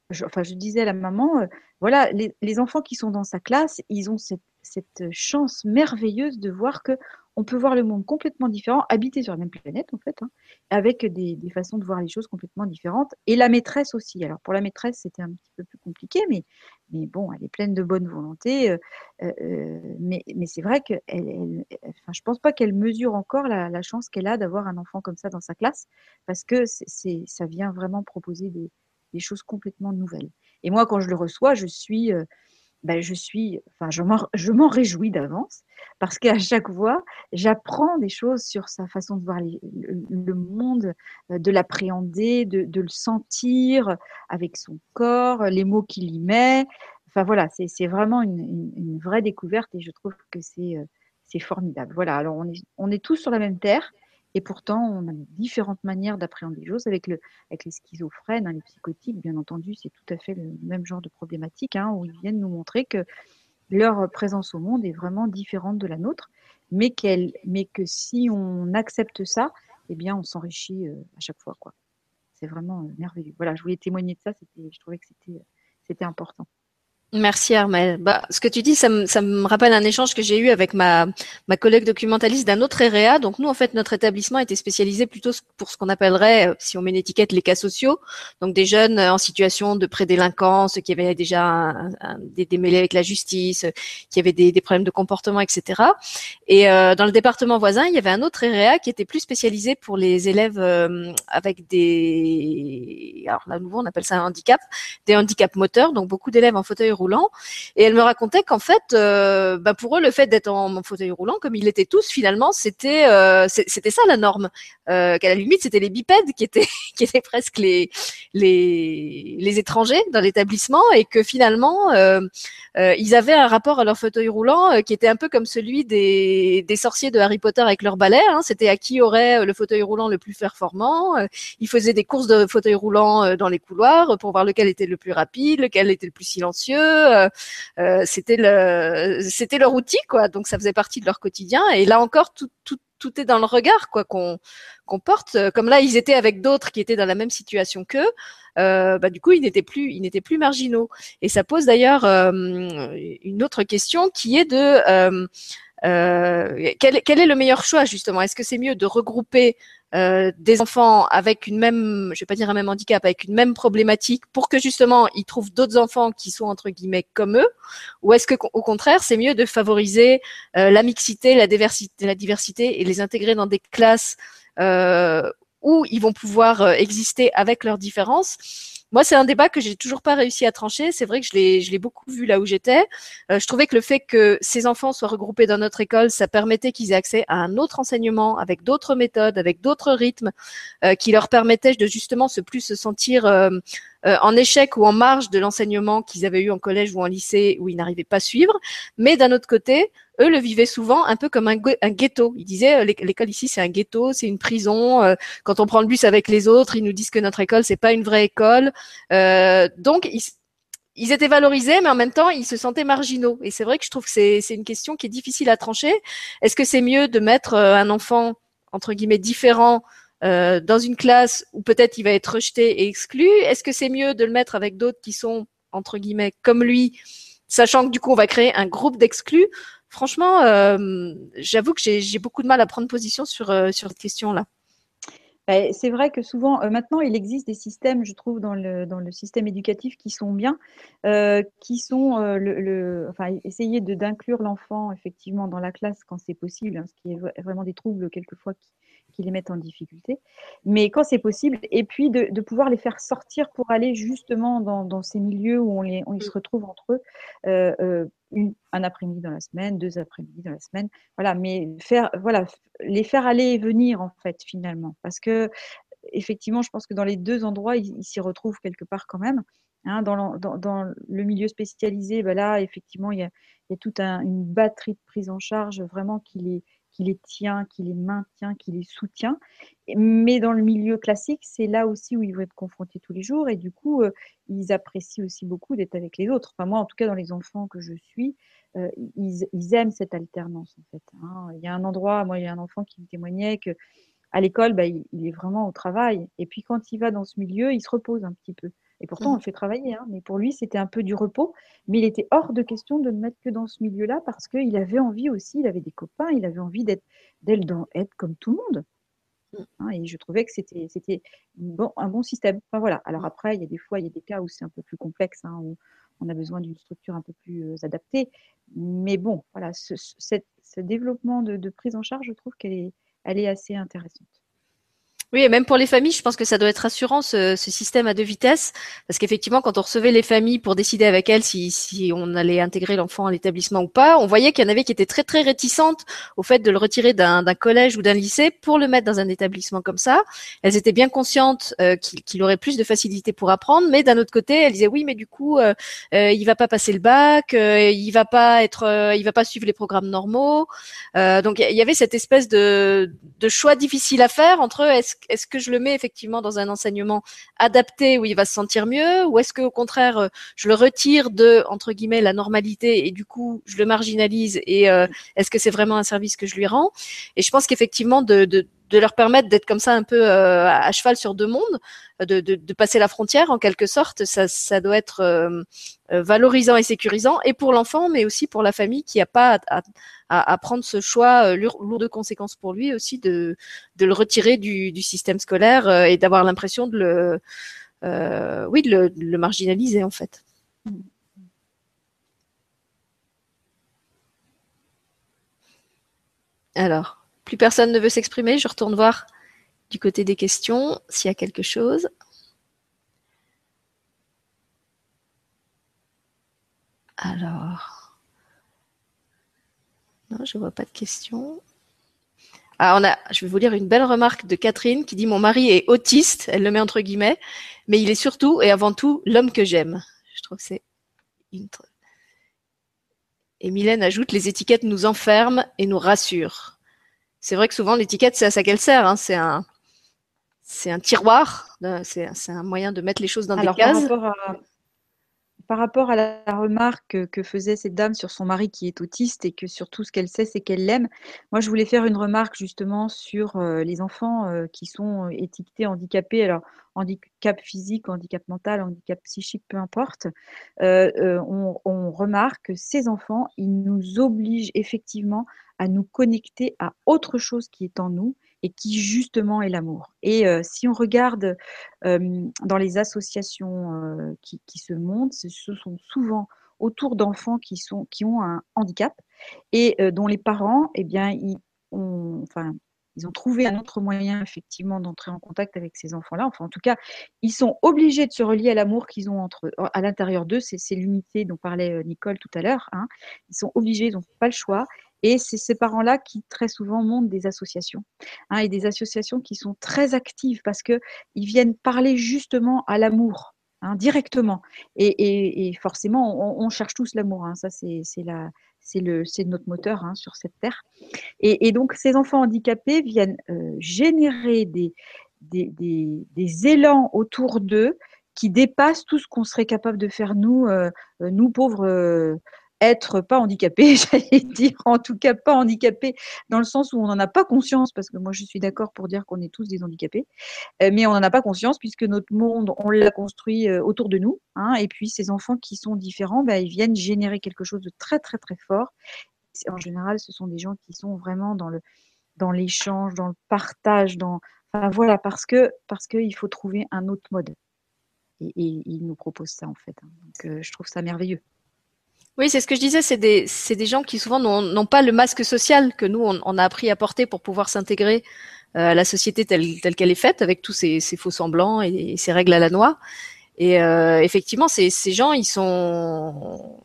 je, enfin, je disais à la maman, euh, voilà, les, enfants qui sont dans sa classe, ils ont cette, cette chance merveilleuse de voir que on peut voir le monde complètement différent, habiter sur la même planète en fait, hein, avec des, façons de voir les choses complètement différentes. Et la maîtresse aussi. Alors pour la maîtresse, c'était un petit peu plus compliqué, mais, mais bon, elle est pleine de bonne volonté. Euh, euh, mais, mais c'est vrai que elle, je pense pas qu'elle mesure encore la, chance qu'elle a d'avoir un enfant comme ça dans sa classe, parce que ça vient vraiment proposer des, choses complètement nouvelles. Et moi, quand je le reçois, je suis euh, ben, je suis, enfin, je m'en réjouis d'avance parce qu'à chaque fois, j'apprends des choses sur sa façon de voir le, monde, euh, de l'appréhender, de, le sentir avec son corps, les mots qu'il y met. Enfin voilà, c'est vraiment une, vraie découverte et je trouve que c'est euh, formidable. Voilà, alors on est, on est tous sur la même terre et pourtant, on a différentes manières d'appréhender les choses. Avec, le, avec les schizophrènes, hein, les psychotiques, bien entendu, c'est tout à fait le même genre de problématique, hein, où ils viennent nous montrer que leur présence au monde est vraiment différente de la nôtre, mais, mais que si on accepte ça, eh bien, on s'enrichit euh, à chaque fois. C'est vraiment euh, merveilleux. Voilà, je voulais témoigner de ça, je trouvais que c'était important. Merci Armel. Bah, ce que tu dis, ça me, ça me rappelle un échange que j'ai eu avec ma, ma collègue documentaliste d'un autre REA. Donc nous, en fait, notre établissement était spécialisé plutôt pour ce qu'on appellerait, euh, si on met une étiquette, les cas sociaux. Donc des jeunes en situation de prédélinquance, qui avaient déjà des démêlés avec la justice, qui avaient des, des problèmes de comportement, etc. Et euh, dans le département voisin, il y avait un autre REA qui était plus spécialisé pour les élèves euh, avec des, alors là, nouveau, on appelle ça un handicap, des handicaps moteurs. Donc beaucoup d'élèves en fauteuil roulant. Et elle me racontait qu'en fait, euh, bah pour eux, le fait d'être en, fauteuil roulant, comme ils l'étaient tous, finalement, c'était euh, c'était ça la norme. Euh, qu'à la limite, c'était les bipèdes qui étaient qui étaient presque les les, les étrangers dans l'établissement, et que finalement, ils avaient un rapport à leur fauteuil roulant qui était un peu comme celui des, des sorciers de Harry Potter avec leur balai. Hein. C'était à qui aurait le fauteuil roulant le plus performant. ils faisaient des courses de fauteuil roulant dans les couloirs pour voir lequel était le plus rapide, lequel était le plus silencieux. Euh, euh, c'était le, c'était leur outil. Donc ça faisait partie de leur quotidien. Et là encore, tout, est dans le regard, quoi, qu'on porte. Comme là, ils étaient avec d'autres qui étaient dans la même situation qu'eux. Euh, bah, du coup, ils n'étaient plus, ils n'étaient plus marginaux. Et ça pose d'ailleurs une autre question qui est de quel, est le meilleur choix justement? Est-ce que c'est mieux de regrouper euh, des enfants avec une même, je vais pas dire un même handicap, avec une même problématique pour que justement ils trouvent d'autres enfants qui sont entre guillemets comme eux, ou est-ce que au contraire c'est mieux de favoriser euh, la mixité, la diversité, la diversité et les intégrer dans des classes euh, où ils vont pouvoir exister avec leurs différences? Moi, c'est un débat que j'ai toujours pas réussi à trancher. C'est vrai que je l'ai, je l'ai beaucoup vu là où j'étais. Euh, je trouvais que le fait que ces enfants soient regroupés dans notre école, ça permettait qu'ils aient accès à un autre enseignement, avec d'autres méthodes, avec d'autres rythmes, euh, qui leur permettaient de justement se plus se sentir euh, en échec ou en marge de l'enseignement qu'ils avaient eu en collège ou en lycée où ils n'arrivaient pas à suivre. Mais d'un autre côté, eux le vivaient souvent un peu comme un, ghetto. Ils disaient euh, l'école ici c'est un ghetto, c'est une prison. Euh, quand on prend le bus avec les autres, ils nous disent que notre école c'est pas une vraie école. Euh, donc ils, étaient valorisés, mais en même temps, ils se sentaient marginaux. Et c'est vrai que je trouve que c'est une question qui est difficile à trancher. Est-ce que c'est mieux de mettre un enfant, entre guillemets, différent dans une classe où peut-être il va être rejeté et exclu? Est-ce que c'est mieux de le mettre avec d'autres qui sont, entre guillemets, comme lui, sachant que du coup, on va créer un groupe d'exclus franchement, euh, j'avoue que j'ai beaucoup de mal à prendre position sur, euh, sur cette question-là. Ben, c'est vrai que souvent, euh, maintenant, il existe des systèmes, je trouve, dans le, dans le système éducatif qui sont bien, qui sont le, enfin, essayer d'inclure l'enfant effectivement dans la classe quand c'est possible, hein, ce qui est vraiment des troubles quelquefois qui, qui les mettent en difficulté. Mais quand c'est possible, et puis de, de, pouvoir les faire sortir pour aller justement dans, dans ces milieux où, on les, ils se retrouvent entre eux, une, un après-midi dans la semaine, deux après-midi dans la semaine. Voilà, mais faire, voilà, les faire aller et venir en fait finalement, parce que effectivement, je pense que dans les deux endroits, ils s'y retrouvent quelque part quand même. Hein, dans, le, dans, le milieu spécialisé, ben là, effectivement, il y a, il y a toute un, une batterie de prise en charge vraiment qui les, qui les tient, qui les maintient, qui les soutient. Mais dans le milieu classique, c'est là aussi où ils vont être confrontés tous les jours et du coup, euh, ils apprécient aussi beaucoup d'être avec les autres. Enfin, moi, en tout cas, dans les enfants que je suis, euh, ils, aiment cette alternance en fait. Hein. Il y a un endroit, moi, il y a un enfant qui me témoignait que à l'école, bah, il, est vraiment au travail. Et puis quand il va dans ce milieu, il se repose un petit peu. Et pourtant, on mmh. le fait travailler, hein, mais pour lui, c'était un peu du repos. Mais il était hors de question de ne mettre que dans ce milieu-là parce qu'il avait envie aussi, il avait des copains, il avait envie d'être, d'être comme tout le monde. Mmh. Hein, et je trouvais que c'était, c'était bon, un bon système. Enfin, voilà. Alors mmh. après, il y a des fois, il y a des cas où c'est un peu plus complexe, hein, où on a besoin d'une structure un peu plus euh, adaptée. Mais bon, voilà, ce, développement de, de, prise en charge, je trouve qu'elle est, elle est assez intéressante. Oui, et même pour les familles, je pense que ça doit être rassurant ce, ce système à deux vitesses, parce qu'effectivement, quand on recevait les familles pour décider avec elles si, si on allait intégrer l'enfant à l'établissement ou pas, on voyait qu'il y en avait qui étaient très très réticentes au fait de le retirer d'un collège ou d'un lycée pour le mettre dans un établissement comme ça. Elles étaient bien conscientes euh, qu'il aurait plus de facilité pour apprendre, mais d'un autre côté, elles disaient oui, mais du coup, euh, euh, il va pas passer le bac, euh, il va pas être, euh, il va pas suivre les programmes normaux. donc il y avait cette espèce de, de choix difficile à faire entre est-ce est-ce que je le mets effectivement dans un enseignement adapté où il va se sentir mieux ou est-ce que au contraire euh, je le retire de entre guillemets la normalité et du coup je le marginalise et euh, est-ce que c'est vraiment un service que je lui rends? Et je pense qu'effectivement de, de de leur permettre d'être comme ça un peu euh, à cheval sur deux mondes, de, de, de, passer la frontière en quelque sorte, ça, ça doit être euh, euh, valorisant et sécurisant, et pour l'enfant, mais aussi pour la famille qui n'a pas à, à, prendre ce choix lourd, de conséquences pour lui aussi de, de le retirer du, du système scolaire et d'avoir l'impression de le, oui, de le marginaliser en fait. Alors. Plus personne ne veut s'exprimer. Je retourne voir du côté des questions s'il y a quelque chose. Alors. Non, je ne vois pas de questions. Ah, on a, je vais vous lire une belle remarque de Catherine qui dit Mon mari est autiste, elle le met entre guillemets, mais il est surtout et avant tout l'homme que j'aime. Je trouve que c'est une. Et Mylène ajoute Les étiquettes nous enferment et nous rassurent c'est vrai que souvent l'étiquette, c'est à ça qu'elle sert. Hein. C'est un, c'est un tiroir, c'est, un moyen de mettre les choses dans des cases. Par rapport, à, la remarque que faisait cette dame sur son mari qui est autiste et que surtout ce qu'elle sait, c'est qu'elle l'aime, moi je voulais faire une remarque justement sur euh, les enfants euh, qui sont étiquetés handicapés. Alors, handicap physique, handicap mental, handicap psychique, peu importe, euh, on, on, remarque que ces enfants, ils nous obligent effectivement à nous connecter à autre chose qui est en nous et qui justement est l'amour. Et euh, si on regarde euh, dans les associations euh, qui, se montent, ce sont souvent autour d'enfants qui, qui ont un handicap et dont les parents, eh bien, ils ont, enfin, ils ont trouvé un autre moyen effectivement d'entrer en contact avec ces enfants-là. Enfin, en tout cas, ils sont obligés de se relier à l'amour qu'ils ont entre à l'intérieur d'eux. C'est l'unité dont parlait Nicole tout à l'heure. Hein. Ils sont obligés, ils n'ont pas le choix. Et c'est ces parents-là qui très souvent montent des associations, hein, et des associations qui sont très actives parce qu'ils viennent parler justement à l'amour. Hein, directement. Et, forcément, on, cherche tous l'amour. Ça, c'est c'est notre moteur sur cette terre. Et, donc, ces enfants handicapés viennent euh, générer des, élans autour d'eux qui dépassent tout ce qu'on serait capable de faire nous, euh, nous pauvres euh, être pas handicapé, j'allais dire, en tout cas pas handicapé dans le sens où on n'en a pas conscience, parce que moi je suis d'accord pour dire qu'on est tous des handicapés, euh, mais on n'en a pas conscience puisque notre monde, on l'a construit euh, autour de nous, hein, et puis ces enfants qui sont différents, ben, ils viennent générer quelque chose de très très très fort. En général, ce sont des gens qui sont vraiment dans le dans l'échange, dans le partage, dans enfin voilà, parce que parce qu'il faut trouver un autre mode. Et, et, ils nous proposent ça en fait. Hein. Euh, je trouve ça merveilleux. Oui, c'est ce que je disais, c'est des, c'est des gens qui souvent n'ont pas le masque social que nous, on, a appris à porter pour pouvoir s'intégrer euh, à la société telle, telle qu'elle est faite, avec tous ces, ces faux semblants et, ces règles à la noix. Et euh, effectivement, ces, ces gens, ils sont,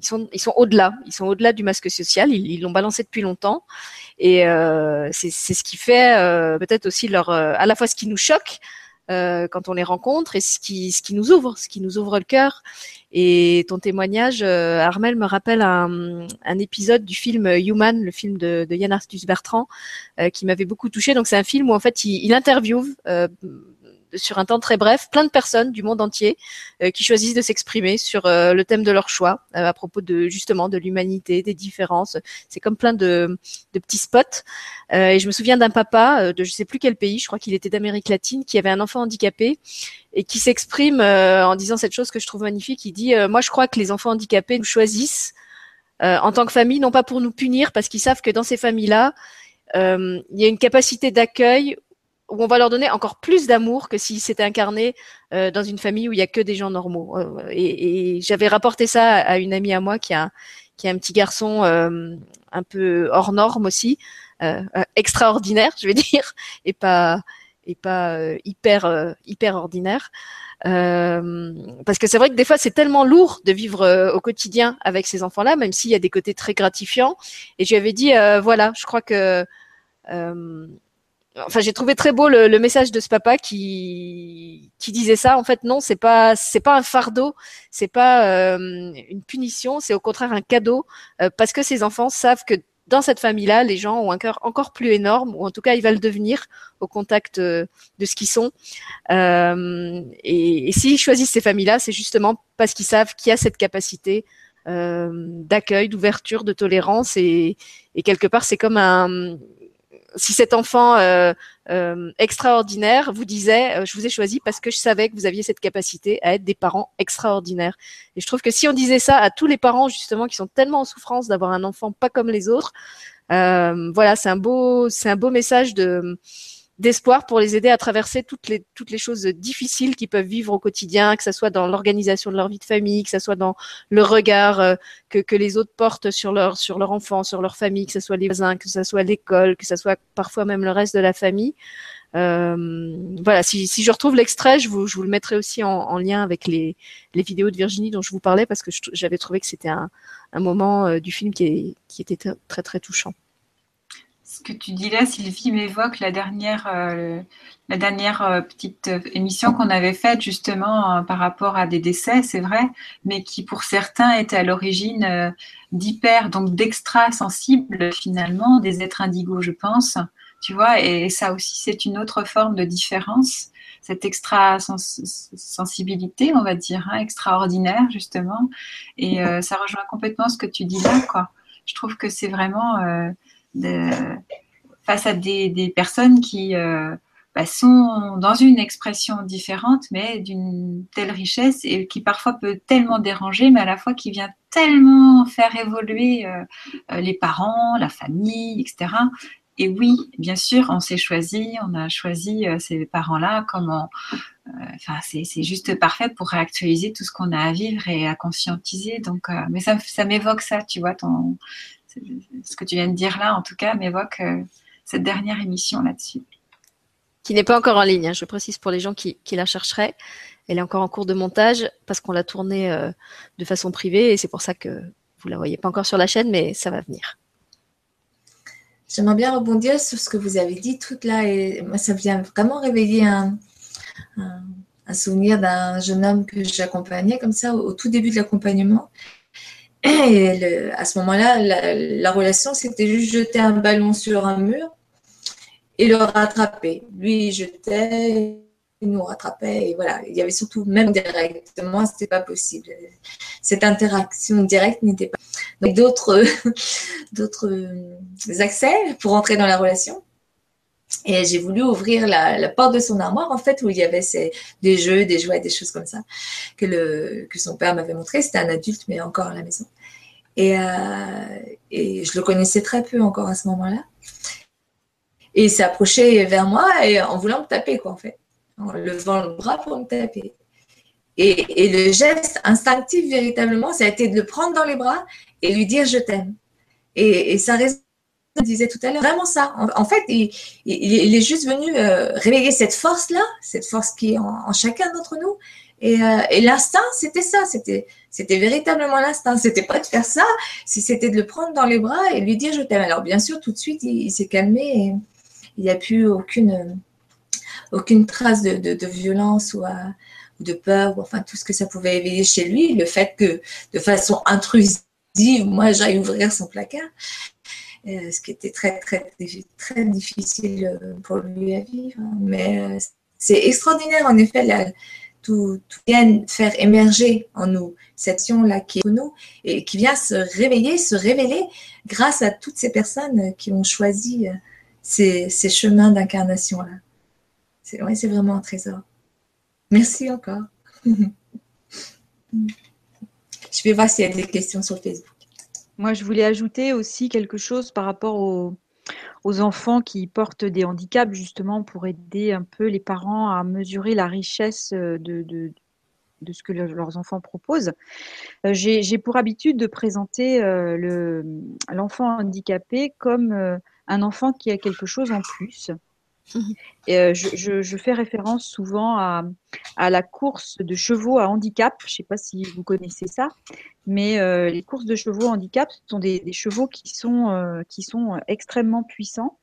ils sont, ils sont au-delà. Ils sont au-delà du masque social. Ils l'ont balancé depuis longtemps. Et euh, c'est ce qui fait euh, peut-être aussi leur, à la fois ce qui nous choque, euh, quand on les rencontre et ce qui, ce qui nous ouvre, ce qui nous ouvre le cœur. Et ton témoignage, euh, Armel, me rappelle un, un, épisode du film Human, le film de, de Yann Arthus Bertrand, euh, qui m'avait beaucoup touché. Donc c'est un film où en fait il, il interviewe euh, sur un temps très bref plein de personnes du monde entier euh, qui choisissent de s'exprimer sur euh, le thème de leur choix euh, à propos de justement de l'humanité, des différences. C'est comme plein de, de petits spots. et je me souviens d'un papa de je sais plus quel pays, je crois qu'il était d'Amérique latine, qui avait un enfant handicapé et qui s'exprime en disant cette chose que je trouve magnifique. Il dit moi je crois que les enfants handicapés nous choisissent en tant que famille, non pas pour nous punir, parce qu'ils savent que dans ces familles-là, il y a une capacité d'accueil où on va leur donner encore plus d'amour que s'ils s'étaient incarnés euh, dans une famille où il y a que des gens normaux. Euh, et, j'avais rapporté ça à une amie à moi qui a qui a un petit garçon euh, un peu hors norme aussi, extraordinaire, je vais dire, et pas et pas hyper hyper ordinaire. parce que c'est vrai que des fois c'est tellement lourd de vivre au quotidien avec ces enfants-là, même s'il y a des côtés très gratifiants. Et je lui avais dit voilà, je crois que enfin j'ai trouvé très beau le, le, message de ce papa qui qui disait ça en fait non c'est pas c'est pas un fardeau c'est pas euh, une punition c'est au contraire un cadeau euh, parce que ces enfants savent que dans cette famille-là, les gens ont un cœur encore plus énorme, ou en tout cas, ils va le devenir au contact euh, de ce qu'ils sont. Euh, et, et s'ils choisissent ces familles-là, c'est justement parce qu'ils savent qu'il y a cette capacité euh, d'accueil, d'ouverture, de tolérance, et, et quelque part, c'est comme un, si cet enfant euh, euh, extraordinaire vous disait euh, je vous ai choisi parce que je savais que vous aviez cette capacité à être des parents extraordinaires. Et je trouve que si on disait ça à tous les parents justement qui sont tellement en souffrance d'avoir un enfant pas comme les autres, voilà, c'est un beau, c'est un beau message de d'espoir pour les aider à traverser toutes les toutes les choses difficiles qu'ils peuvent vivre au quotidien, que ce soit dans l'organisation de leur vie de famille, que ce soit dans le regard euh, que, les autres portent sur leur sur leur enfant, sur leur famille, que ce soit les voisins, que ce soit l'école, que ce soit parfois même le reste de la famille. Euh, voilà, si, je retrouve l'extrait, je vous, je vous le mettrai aussi en, en, lien avec les, les vidéos de Virginie dont je vous parlais parce que j'avais trouvé que c'était un, un moment euh, du film qui, qui était très très touchant ce que tu dis là, Sylvie, m'évoque la dernière, euh, la dernière euh, petite euh, émission qu'on avait faite justement par rapport à des décès, c'est vrai, mais qui pour certains étaient à l'origine d'hyper, donc d'extra sensibles finalement, des êtres indigos, je pense. Tu vois, et ça aussi, c'est une autre forme de différence, cette extra sens sensibilité, on va dire, hein, extraordinaire justement. Et ça rejoint complètement ce que tu dis là, quoi. Je trouve que c'est vraiment face à des, personnes qui euh, bah, sont dans une expression différente, mais d'une telle richesse et qui parfois peut tellement déranger, mais à la fois qui vient tellement faire évoluer euh, euh les parents, la famille, etc. Et oui, bien sûr, on s'est choisi, on a choisi ces parents-là comme euh, enfin, c'est juste parfait pour réactualiser tout ce qu'on a à vivre et à conscientiser. Donc, mais ça, ça m'évoque ça, tu vois, ton, ce que tu viens de dire là, en tout cas, m'évoque euh, cette dernière émission là-dessus. Qui n'est pas encore en ligne, hein, je précise pour les gens qui, qui, la chercheraient. Elle est encore en cours de montage parce qu'on l'a tournée euh, de façon privée et c'est pour ça que vous ne la voyez pas encore sur la chaîne, mais ça va venir. J'aimerais bien rebondir sur ce que vous avez dit toute là et moi ça vient vraiment réveiller un, un, un souvenir d'un jeune homme que j'accompagnais comme ça au, au tout début de l'accompagnement et à ce moment-là, la, la, relation, c'était juste jeter un ballon sur un mur et le rattraper. Lui, il jetait, il nous rattrapait. Et voilà, il y avait surtout, même directement, c'était pas possible. Cette interaction directe n'était pas. Donc, d'autres, d'autres accès pour entrer dans la relation. Et j'ai voulu ouvrir la, porte de son armoire, en fait, où il y avait des jeux, des jouets, des choses comme ça, que, son père m'avait montré. C'était un adulte, mais encore à la maison. Et, euh, et, je le connaissais très peu encore à ce moment-là. Et il s'est approché vers moi et en voulant me taper, quoi, en fait. En levant le bras pour me taper. Et, le geste instinctif, véritablement, ça a été de le prendre dans les bras et lui dire je t'aime. Et ça résonne disait tout à l'heure, vraiment ça. En, fait, il, est juste venu euh, réveiller cette force-là, cette force qui est en, chacun d'entre nous. Et, euh, l'instinct, c'était ça, c'était, véritablement l'instinct. C'était pas de faire ça, c'était de le prendre dans les bras et lui dire je t'aime. Alors bien sûr, tout de suite, il, s'est calmé et il n'y a plus aucune, trace de, violence ou, de peur, ou enfin tout ce que ça pouvait éveiller chez lui. Le fait que de façon intrusive, moi j'aille ouvrir son placard, euh, ce qui était très, très, très difficile euh, pour lui à vivre. Mais euh, c'est extraordinaire, en effet, tout, vient faire émerger en nous cette action-là qui est en nous et qui vient se réveiller, se révéler grâce à toutes ces personnes qui ont choisi ces, ces chemins d'incarnation-là. C'est vraiment un trésor. Merci encore. Je vais voir s'il y a des questions sur Facebook. Moi, je voulais ajouter aussi quelque chose par rapport aux, enfants qui portent des handicaps, justement pour aider un peu les parents à mesurer la richesse de, de, ce que leurs enfants proposent. Euh, j'ai pour habitude de présenter euh, l'enfant handicapé comme euh, un enfant qui a quelque chose en plus. Euh, je, fais référence souvent à, la course de chevaux à handicap. Je ne sais pas si vous connaissez ça, mais euh, les courses de chevaux à handicap ce sont des, chevaux qui sont, euh, qui sont extrêmement puissants.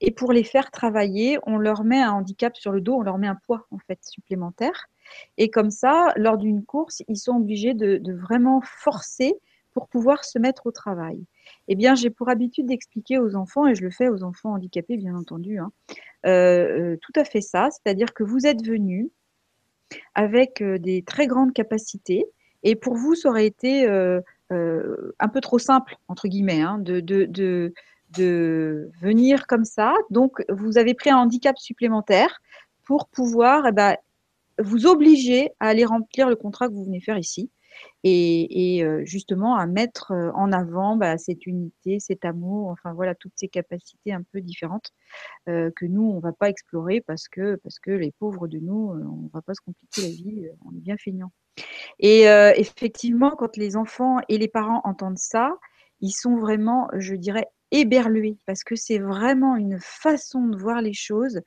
Et pour les faire travailler, on leur met un handicap sur le dos, on leur met un poids en fait supplémentaire. Et comme ça, lors d'une course, ils sont obligés de, vraiment forcer pour pouvoir se mettre au travail. Eh bien, j'ai pour habitude d'expliquer aux enfants, et je le fais aux enfants handicapés, bien entendu, hein, euh, euh, tout à fait ça, c'est-à-dire que vous êtes venus avec euh, des très grandes capacités, et pour vous, ça aurait été un peu trop simple, entre guillemets, hein, de, venir comme ça. Donc, vous avez pris un handicap supplémentaire pour pouvoir eh ben, vous obliger à aller remplir le contrat que vous venez faire ici et, euh, justement à mettre euh, en avant bah, cette unité, cet amour, enfin voilà, toutes ces capacités un peu différentes euh, que nous, on ne va pas explorer parce que, parce que les pauvres de nous, on ne va pas se compliquer la vie, on est bien feignants. Et effectivement, quand les enfants et les parents entendent ça, ils sont vraiment, je dirais, éberlués parce que c'est vraiment une façon de voir les choses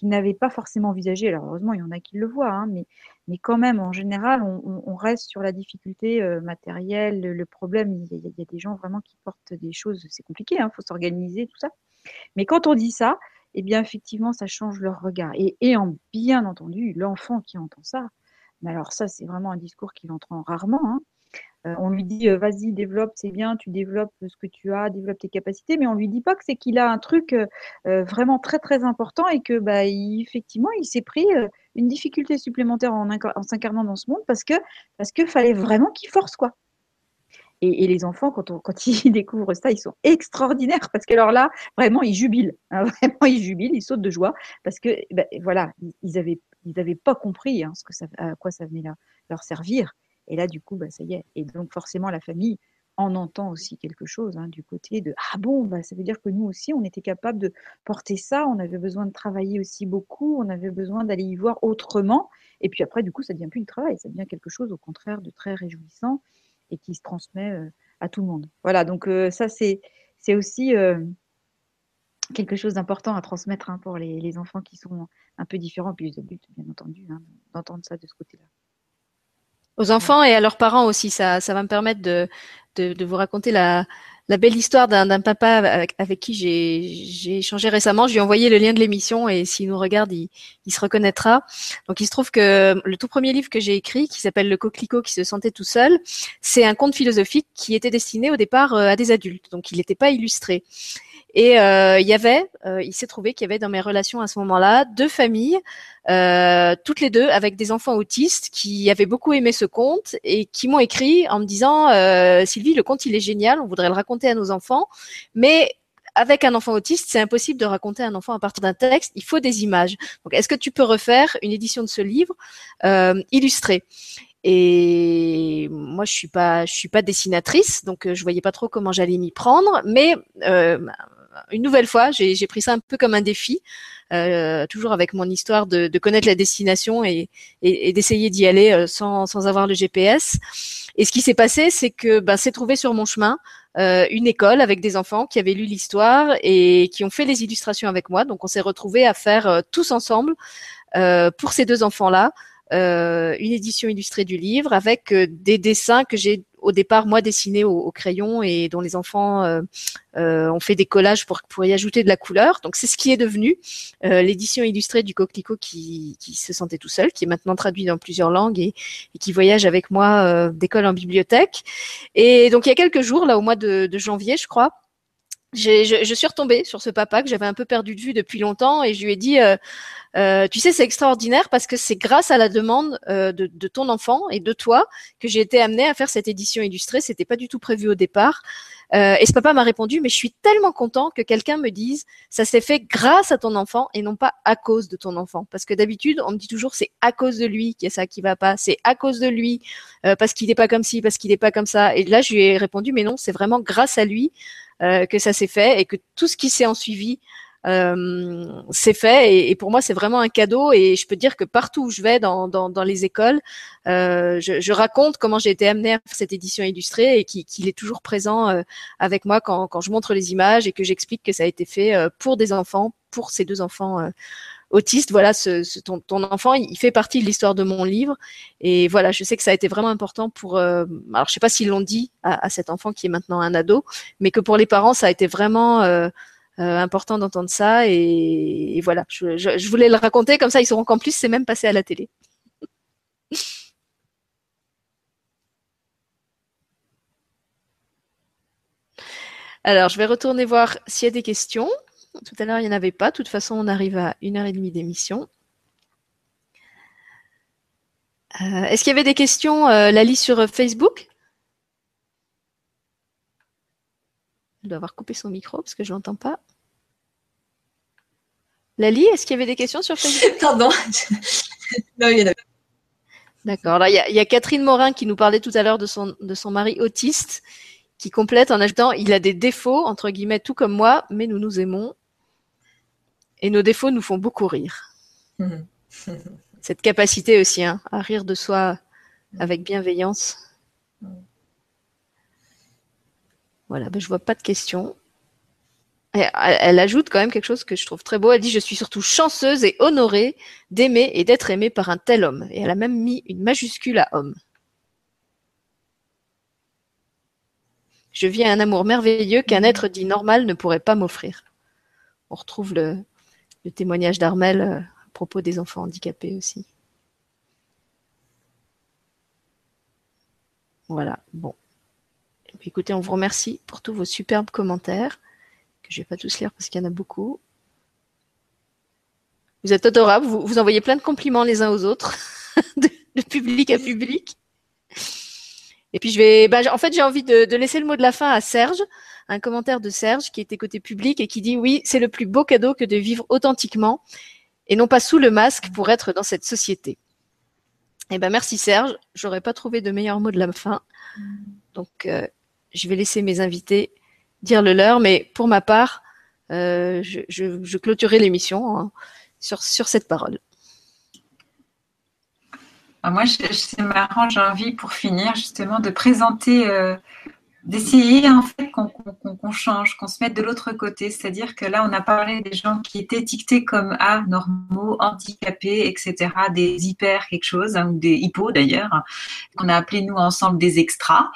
qu'ils n'avaient pas forcément envisagé. Alors heureusement, il y en a qui le voient, hein, mais, quand même, en général, on, reste sur la difficulté euh, matérielle, le, problème. Il y, a, des gens vraiment qui portent des choses, c'est compliqué, il hein, faut s'organiser, tout ça. Mais quand on dit ça, eh bien, effectivement, ça change leur regard. Et, et en, bien entendu, l'enfant qui entend ça, mais alors ça, c'est vraiment un discours qu'il entend rarement. Hein, on lui dit, euh, vas-y, développe, c'est bien, tu développes ce que tu as, développe tes capacités, mais on lui dit pas que c'est qu'il a un truc euh, vraiment très très important et que bah, effectivement, il s'est pris une difficulté supplémentaire en, s'incarnant dans ce monde parce que parce que fallait vraiment qu'il force quoi. Et, les enfants, quand, quand, ils découvrent ça, ils sont extraordinaires parce que alors là, vraiment, ils jubilent. Hein, vraiment, ils jubilent, ils sautent de joie parce que, bah, voilà, ils n'avaient pas compris hein, à quoi ça venait là, leur servir. Et là, du coup, bah, ça y est. Et donc, forcément, la famille en entend aussi quelque chose hein, du côté de Ah bon, bah, ça veut dire que nous aussi, on était capable de porter ça, on avait besoin de travailler aussi beaucoup, on avait besoin d'aller y voir autrement. Et puis après, du coup, ça devient plus du travail, ça devient quelque chose au contraire de très réjouissant et qui se transmet à tout le monde. Voilà, donc ça, c'est, aussi quelque chose d'important à transmettre hein, pour les, enfants qui sont un peu différents, puis les adultes, bien entendu, hein, d'entendre ça de ce côté-là. Aux enfants et à leurs parents aussi. Ça, ça va me permettre de, de, de vous raconter la, la belle histoire d'un papa avec, avec qui j'ai échangé récemment. Je lui ai envoyé le lien de l'émission et s'il nous regarde, il, il, se reconnaîtra. Donc il se trouve que le tout premier livre que j'ai écrit, qui s'appelle Le coquelicot qui se sentait tout seul, c'est un conte philosophique qui était destiné au départ euh, à des adultes. Donc il n'était pas illustré. Et euh, euh, il s'est trouvé qu'il y avait dans mes relations à ce moment-là deux familles, euh, toutes les deux avec des enfants autistes qui avaient beaucoup aimé ce conte et qui m'ont écrit en me disant Sylvie, le conte il est génial, on voudrait le raconter à nos enfants, mais avec un enfant autiste, c'est impossible de raconter un enfant à partir d'un texte. Il faut des images. Donc, est-ce que tu peux refaire une édition de ce livre euh, illustré et moi, je suis pas, suis pas dessinatrice, donc je voyais pas trop comment j'allais m'y prendre. Mais une nouvelle fois, j'ai pris ça un peu comme un défi, euh, toujours avec mon histoire de, de connaître la destination et, et, d'essayer d'y aller euh, sans, sans, avoir le GPS. Et ce qui s'est passé, c'est que ben, c'est trouvé sur mon chemin euh, une école avec des enfants qui avaient lu l'histoire et qui ont fait les illustrations avec moi. Donc on s'est retrouvés à faire euh, tous ensemble euh, pour ces deux enfants-là. Euh, une édition illustrée du livre avec des dessins que j'ai au départ moi dessiné au, crayon et dont les enfants euh, ont fait des collages pour, pour y ajouter de la couleur. Donc c'est ce qui est devenu l'édition illustrée du Coquelicot qui, qui se sentait tout seul, qui est maintenant traduit dans plusieurs langues et, et qui voyage avec moi d'école en bibliothèque. Et donc il y a quelques jours, là au mois de, de janvier, je crois, je, suis retombée sur ce papa que j'avais un peu perdu de vue depuis longtemps et je lui ai dit, euh, euh, tu sais, c'est extraordinaire parce que c'est grâce à la demande euh, de, ton enfant et de toi que j'ai été amenée à faire cette édition illustrée. C'était pas du tout prévu au départ. Et ce papa m'a répondu, mais je suis tellement content que quelqu'un me dise, ça s'est fait grâce à ton enfant et non pas à cause de ton enfant. Parce que d'habitude, on me dit toujours, c'est à cause de lui qu'il y a ça qui va pas, c'est à cause de lui parce qu'il n'est pas comme ci, parce qu'il n'est pas comme ça. Et là, je lui ai répondu, mais non, c'est vraiment grâce à lui. Euh, que ça s'est fait et que tout ce qui s'est en suivi euh, fait. Et, et, pour moi c'est vraiment un cadeau. Et je peux dire que partout où je vais dans, dans, dans les écoles, euh, je, je, raconte comment j'ai été amenée à faire cette édition illustrée et qu'il est toujours présent euh, avec moi quand, quand je montre les images et que j'explique que ça a été fait euh, pour des enfants, pour ces deux enfants autiste, voilà, ton, enfant, il fait partie de l'histoire de mon livre. Et voilà, je sais que ça a été vraiment important pour. Euh, alors, je sais pas s'ils l'ont dit à, cet enfant qui est maintenant un ado, mais que pour les parents, ça a été vraiment euh, euh, important d'entendre ça. Et, voilà, je, je, je, voulais le raconter comme ça, ils sauront qu'en plus, c'est même passé à la télé. Alors, je vais retourner voir s'il y a des questions. Tout à l'heure, il n'y en avait pas. De toute façon, on arrive à une heure et demie d'émission. Euh, Est-ce qu'il y avait des questions, euh, Lali, sur Facebook? Elle doit avoir coupé son micro parce que je l'entends pas. Lali, est-ce qu'il y avait des questions sur Facebook? Pardon. non, il y en avait. D'accord. Là, il y, a, il y, a Catherine Morin qui nous parlait tout à l'heure de son, de son mari autiste, qui complète en ajoutant il a des défauts, entre guillemets, tout comme moi, mais nous nous aimons. Et nos défauts nous font beaucoup rire. Cette capacité aussi hein, à rire de soi avec bienveillance. Voilà, ben, je vois pas de questions. Et elle ajoute quand même quelque chose que je trouve très beau. Elle dit Je suis surtout chanceuse et honorée d'aimer et d'être aimée par un tel homme. Et elle a même mis une majuscule à homme. Je vis un amour merveilleux qu'un être dit normal ne pourrait pas m'offrir. On retrouve le, le témoignage d'Armel euh, à propos des enfants handicapés aussi. Voilà, bon. écoutez, on vous remercie pour tous vos superbes commentaires, que je ne vais pas tous lire parce qu'il y en a beaucoup. Vous êtes adorables, vous, envoyez plein de compliments les uns aux autres, de, public à public. Et puis je vais, bah, en fait, j'ai envie de, laisser le mot de la fin à Serge, un commentaire de Serge qui était côté public et qui dit oui, c'est le plus beau cadeau que de vivre authentiquement et non pas sous le masque pour être dans cette société. Eh ben merci Serge, j'aurais pas trouvé de meilleur mot de la fin. Donc euh, je vais laisser mes invités dire le leur, mais pour ma part, euh, je, clôturerai l'émission hein, sur, sur cette parole. Ah, moi, c'est marrant, j'ai envie pour finir justement de présenter euh, d'essayer en fait qu'on qu qu change, qu'on se mette de l'autre côté. C'est-à-dire que là, on a parlé des gens qui étaient étiquetés comme anormaux, handicapés, etc., des hyper quelque chose, hein, ou des hypo d'ailleurs, qu'on a appelé nous ensemble des extras.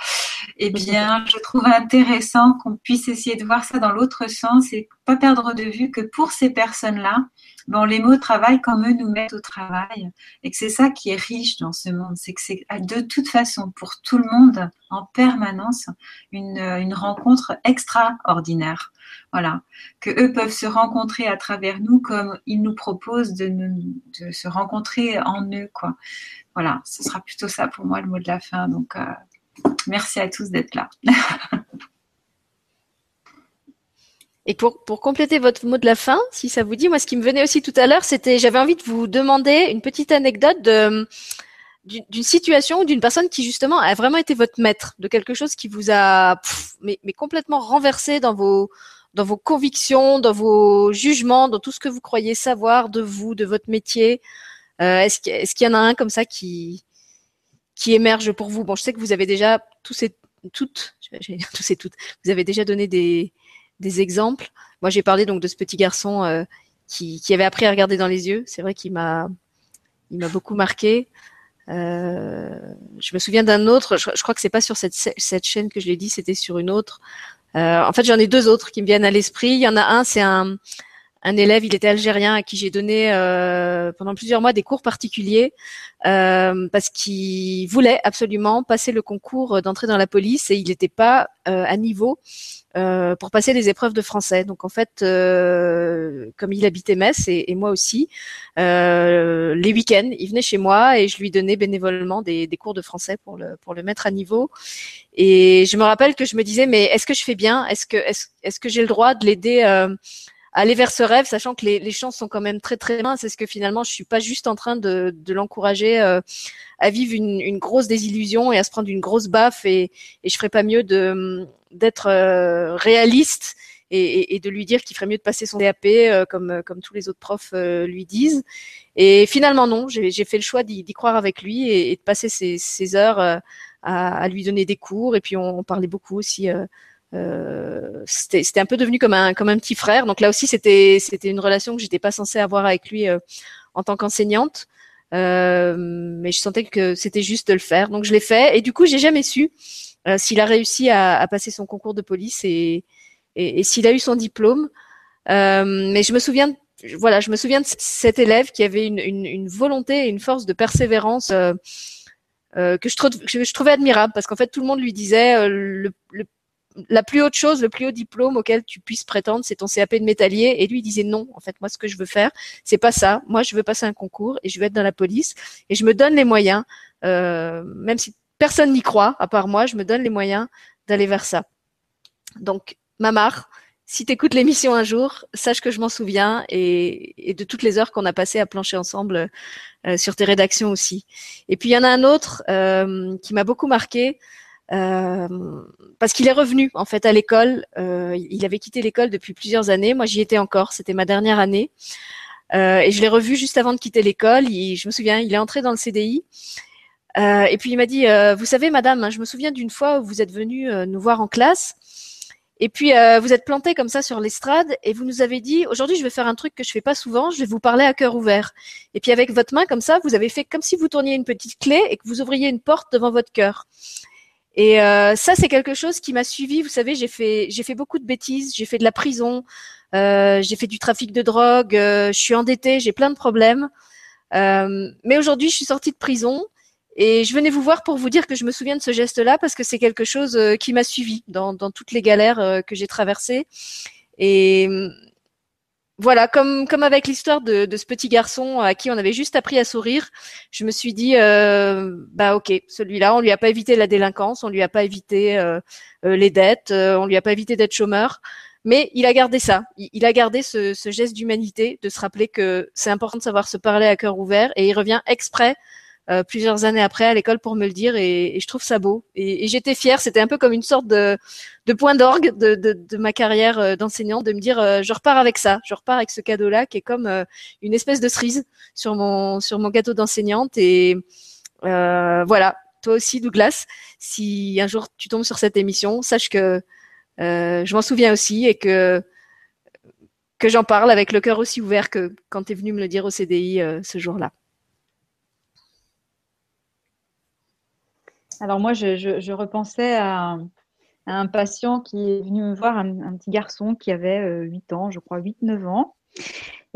Eh bien, je trouve intéressant qu'on puisse essayer de voir ça dans l'autre sens et pas perdre de vue que pour ces personnes-là, bon, les mots travail comme eux nous mettent au travail et que c'est ça qui est riche dans ce monde, c'est que c'est de toute façon pour tout le monde en permanence une, une rencontre extraordinaire. Voilà, que eux peuvent se rencontrer à travers nous comme ils nous proposent de, nous, de se rencontrer en eux, quoi. Voilà, ce sera plutôt ça pour moi le mot de la fin. Donc, euh, merci à tous d'être là. Et pour, pour compléter votre mot de la fin, si ça vous dit, moi, ce qui me venait aussi tout à l'heure, c'était, j'avais envie de vous demander une petite anecdote de, d'une situation ou d'une personne qui justement a vraiment été votre maître, de quelque chose qui vous a mais, mais, complètement renversé dans vos dans vos convictions, dans vos jugements, dans tout ce que vous croyez savoir de vous, de votre métier. Euh, est-ce qu'il est qu'il y en a un comme ça qui qui émerge pour vous? Bon, je sais que vous avez déjà tous et toutes, tous et toutes, vous avez déjà donné des des exemples. Moi, j'ai parlé donc de ce petit garçon euh, qui, avait appris à regarder dans les yeux. C'est vrai qu'il m'a, il m'a beaucoup marqué. je me souviens d'un autre, je, crois que c'est pas sur cette, cette chaîne que je l'ai dit, c'était sur une autre. en fait, j'en ai deux autres qui me viennent à l'esprit. Il y en a un, c'est un, un élève, il était algérien, à qui j'ai donné euh, pendant plusieurs mois des cours particuliers euh, parce qu'il voulait absolument passer le concours d'entrée dans la police et il n'était pas euh, à niveau euh, pour passer les épreuves de français. Donc en fait, euh, comme il habitait Metz et, moi aussi, euh, les week-ends, il venait chez moi et je lui donnais bénévolement des, cours de français pour le pour le mettre à niveau. Et je me rappelle que je me disais mais est-ce que je fais bien? Est-ce que est-ce, est-ce que j'ai le droit de l'aider aller vers ce rêve, sachant que les, les, chances sont quand même très très minces. Est-ce que finalement, je suis pas juste en train de, de l'encourager euh, à vivre une, une, grosse désillusion et à se prendre une grosse baffe et, et je ferais pas mieux de d'être euh, réaliste et, et, de lui dire qu'il ferait mieux de passer son DAP euh, comme comme tous les autres profs lui disent. Et finalement non, j'ai fait le choix d'y croire avec lui et, et, de passer ces, ces heures à, à, lui donner des cours. Et puis on, on parlait beaucoup aussi euh, c'était un peu devenu comme un comme un petit frère. Donc là aussi, c'était une relation que j'étais pas censée avoir avec lui euh, en tant qu'enseignante, euh, mais je sentais que c'était juste de le faire. Donc je l'ai fait et du coup, j'ai jamais su s'il a réussi à, à, passer son concours de police et et, s'il a eu son diplôme. mais je me souviens voilà, je me souviens de cet élève qui avait une, une, une volonté et une force de persévérance euh, euh, que, je je trouvais admirable parce qu'en fait tout le monde lui disait euh, le, le, la plus haute chose, le plus haut diplôme auquel tu puisses prétendre, c'est ton CAP de métallier. Et lui, il disait non. En fait, moi, ce que je veux faire, c'est pas ça. Moi, je veux passer un concours et je veux être dans la police et je me donne les moyens, euh, même si personne n'y croit à part moi, je me donne les moyens d'aller vers ça. Donc, Mamar, si tu écoutes l'émission un jour, sache que je m'en souviens et, de toutes les heures qu'on a passées à plancher ensemble euh, sur tes rédactions aussi. Et puis il y en a un autre euh, qui m'a beaucoup marqué. Euh, parce qu'il est revenu en fait à l'école. Euh, il avait quitté l'école depuis plusieurs années. Moi, j'y étais encore. C'était ma dernière année. Euh, et je l'ai revu juste avant de quitter l'école. Je me souviens, il est entré dans le CDI. Et puis il m'a dit, vous savez, madame, hein, je me souviens d'une fois où vous êtes venue nous voir en classe. Et puis vous êtes planté comme ça sur l'estrade et vous nous avez dit aujourd'hui je vais faire un truc que je fais pas souvent, je vais vous parler à cœur ouvert. Et puis avec votre main comme ça, vous avez fait comme si vous tourniez une petite clé et que vous ouvriez une porte devant votre cœur. Et euh, ça, c'est quelque chose qui m'a suivi. Vous savez, j'ai fait, j'ai fait beaucoup de bêtises. J'ai fait de la prison. Euh, j'ai fait du trafic de drogue. Euh, je suis endettée. J'ai plein de problèmes. Euh, mais aujourd'hui, je suis sortie de prison et je venais vous voir pour vous dire que je me souviens de ce geste-là parce que c'est quelque chose euh, qui m'a suivi dans, dans, toutes les galères euh, que j'ai traversées. Et voilà, comme comme avec l'histoire de, de, ce petit garçon à qui on avait juste appris à sourire, je me suis dit euh, bah ok, celui-là, on lui a pas évité la délinquance, on lui a pas évité euh, euh les dettes, euh, on lui a pas évité d'être chômeur, mais il a gardé ça, il, il a gardé ce, ce geste d'humanité, de se rappeler que c'est important de savoir se parler à cœur ouvert, et il revient exprès euh, plusieurs années après à l'école pour me le dire et, et je trouve ça beau. Et, j'étais fière, c'était un peu comme une sorte de, point d'orgue de, ma carrière euh, d'enseignant, de me dire euh, je repars avec ça, je repars avec ce cadeau-là qui est comme une espèce de cerise sur mon, sur gâteau d'enseignante. Et voilà, toi aussi Douglas, si un jour tu tombes sur cette émission, sache que je m'en souviens aussi et que que j'en parle avec le cœur aussi ouvert que quand tu es venu me le dire au CDI ce jour-là. Alors moi, je, repensais à, un patient qui est venu me voir, un, petit garçon qui avait 8 euh, ans, je crois 8-9 ans.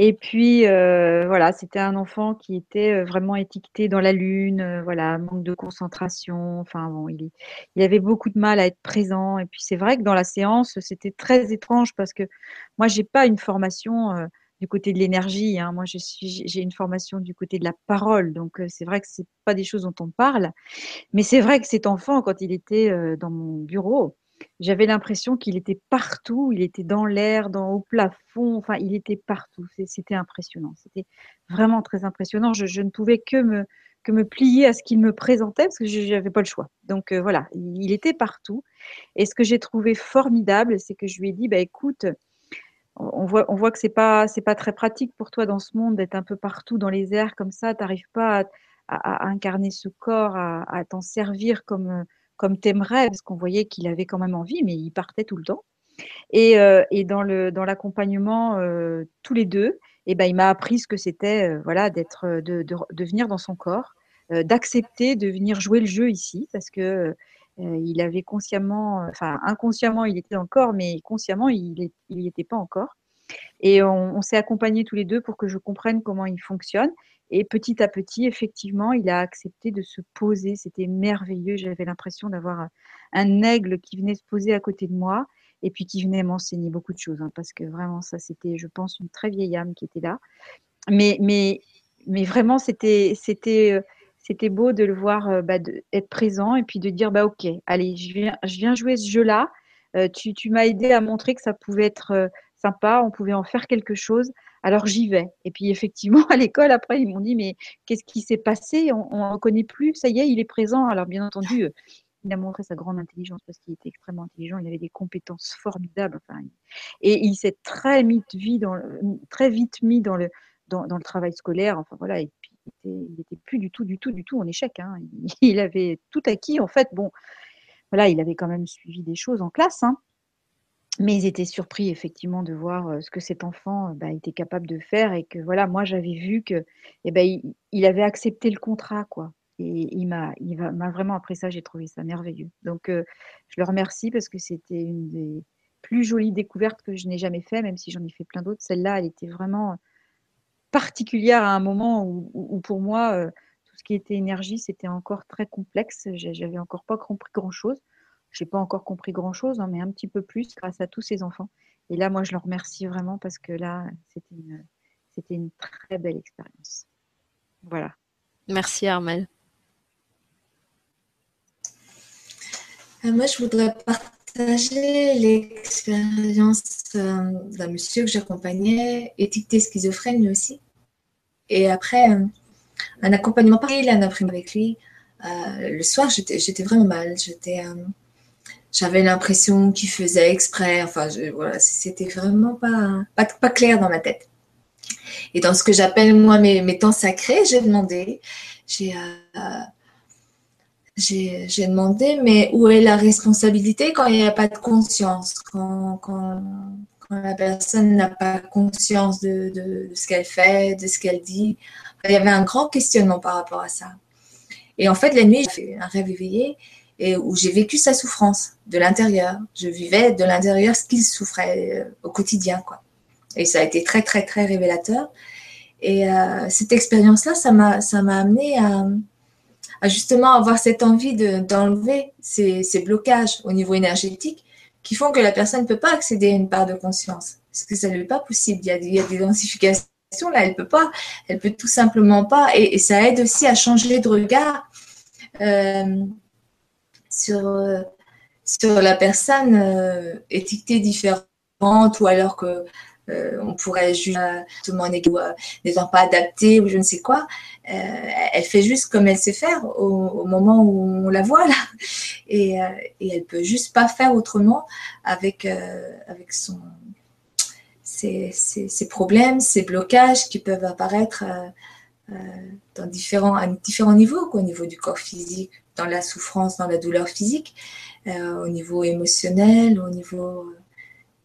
Et puis euh, voilà, c'était un enfant qui était euh, vraiment étiqueté dans la lune, voilà, manque de concentration. Enfin bon, il, il, avait beaucoup de mal à être présent. Et puis c'est vrai que dans la séance, c'était très étrange parce que moi, j'ai pas une formation du côté de l'énergie. Hein. Moi, je suis, j'ai une formation du côté de la parole, donc c'est vrai que c'est pas des choses dont on parle, mais c'est vrai que cet enfant, quand il était dans mon bureau, j'avais l'impression qu'il était partout. Il était dans l'air, dans au plafond. Enfin, il était partout. C'était impressionnant. C'était vraiment très impressionnant. Je, je, ne pouvais que me que me plier à ce qu'il me présentait parce que je n'avais pas le choix. Donc euh, voilà, il, il, était partout. Et ce que j'ai trouvé formidable, c'est que je lui ai dit, bah écoute, on voit, que c'est pas, c'est pas très pratique pour toi dans ce monde d'être un peu partout dans les airs comme ça. T'arrives pas à, incarner ce corps, à, t'en servir comme, comme t'aimerais, parce qu'on voyait qu'il avait quand même envie, mais il partait tout le temps. Et, euh, dans le, dans l'accompagnement, euh, tous les deux, et eh ben, il m'a appris ce que c'était, euh, voilà, d'être, de, de, de, venir dans son corps, d'accepter de venir jouer le jeu ici parce que il avait consciemment, enfin inconsciemment, il était encore, mais consciemment, il n'y était pas encore. Et on, on s'est accompagnés tous les deux pour que je comprenne comment il fonctionne. Et petit à petit, effectivement, il a accepté de se poser. C'était merveilleux. J'avais l'impression d'avoir un aigle qui venait se poser à côté de moi et puis qui venait m'enseigner beaucoup de choses. Hein, parce que vraiment, ça, c'était, je pense, une très vieille âme qui était là. Mais, mais, mais vraiment, c'était, c'était, euh, c'était beau de le voir euh, bah, être présent et puis de dire bah, Ok, allez, je viens, jouer ce jeu-là. Euh, tu, m'as aidé à montrer que ça pouvait être sympa, on pouvait en faire quelque chose. Alors j'y vais. Et puis effectivement, à l'école, après, ils m'ont dit, mais qu'est-ce qui s'est passé? On ne reconnaît plus, ça y est, il est présent. Alors bien entendu, euh, il a montré sa grande intelligence parce qu'il était extrêmement intelligent, il avait des compétences formidables. et il s'est très vite, mis dans le, le travail scolaire. Enfin voilà, et puis il n'était plus du tout, du tout, du tout en échec. Hein. Il, avait tout acquis. En fait, bon, voilà, il avait quand même suivi des choses en classe. Hein. Mais ils étaient surpris effectivement de voir ce que cet enfant bah, était capable de faire et que voilà, moi j'avais vu que eh ben, il, avait accepté le contrat quoi. Et il m'a, il m'a vraiment après ça, j'ai trouvé ça merveilleux. Donc je le remercie parce que c'était une des plus jolies découvertes que je n'ai jamais fait, même si j'en ai fait plein d'autres. Celle-là, elle était vraiment particulière à un moment où, où pour moi tout ce qui était énergie, c'était encore très complexe. J'avais encore pas compris grand chose. Je n'ai pas encore compris grand-chose, hein, mais un petit peu plus grâce à tous ces enfants. Et là, moi, je leur remercie vraiment parce que là, c'était une, c'était une très belle expérience. Voilà. Merci Armel. Euh, moi, je voudrais partager l'expérience euh, d'un monsieur que j'accompagnais, étiqueté schizophrène lui aussi. Et après, euh, un accompagnement pareil, un après avec lui. le soir, j'étais, vraiment mal. J'avais l'impression qu'il faisait exprès. Enfin, voilà, c'était vraiment pas, clair dans ma tête. Et dans ce que j'appelle moi mes, temps sacrés, j'ai demandé, j'ai euh, demandé, mais où est la responsabilité quand il n'y a pas de conscience, quand, la personne n'a pas conscience de, ce qu'elle fait, de ce qu'elle dit? Il y avait un grand questionnement par rapport à ça. Et en fait, la nuit, j'ai fait un rêve éveillé et où j'ai vécu sa souffrance de l'intérieur. Je vivais de l'intérieur ce qu'il souffrait euh, au quotidien, quoi. Et ça a été très, très, très révélateur. Et euh, cette expérience-là, ça m'a amené à, à, justement avoir cette envie de, d'enlever ces, ces, blocages au niveau énergétique qui font que la personne ne peut pas accéder à une part de conscience. Parce que ça n'est pas possible. Il y a, il y a des densifications là, elle peut pas. Elle peut tout simplement pas. Et, ça aide aussi à changer de regard. Euh, sur, euh, sur la personne euh, étiquetée différente ou alors que on pourrait juger tout le monde n'étant pas adapté ou je ne sais quoi. Elle fait juste comme elle sait faire au, moment où on la voit là. Et, et, elle peut juste pas faire autrement avec, son, ses, problèmes, ses blocages qui peuvent apparaître à différents niveaux, au niveau du corps physique, dans la souffrance, dans la douleur physique, euh, au niveau émotionnel, au niveau euh,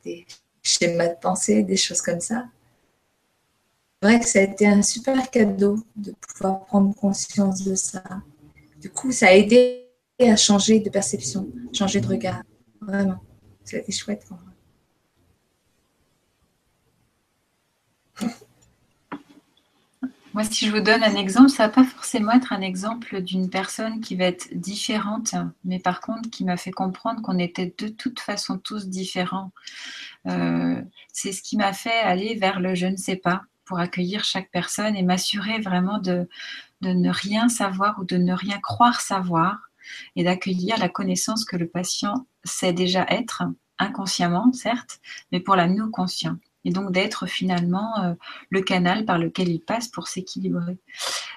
des schémas de pensée, des choses comme ça. C'est vrai que ça a été un super cadeau de pouvoir prendre conscience de ça. Du coup, ça a aidé à changer de perception, changer de regard. Vraiment, ça chouette moi. Si je vous donne un exemple, ça va pas forcément être un exemple d'une personne qui va être différente, mais par contre qui m'a fait comprendre qu'on était de toute façon tous différents. Euh, c'est ce qui m'a fait aller vers le je ne sais pas accueillir chaque personne et m'assurer vraiment de, ne rien savoir ou de ne rien croire savoir et d'accueillir la connaissance que le patient sait déjà être, inconsciemment certes, mais pour la nous conscient et donc d'être finalement euh, le canal par lequel il passe pour s'équilibrer.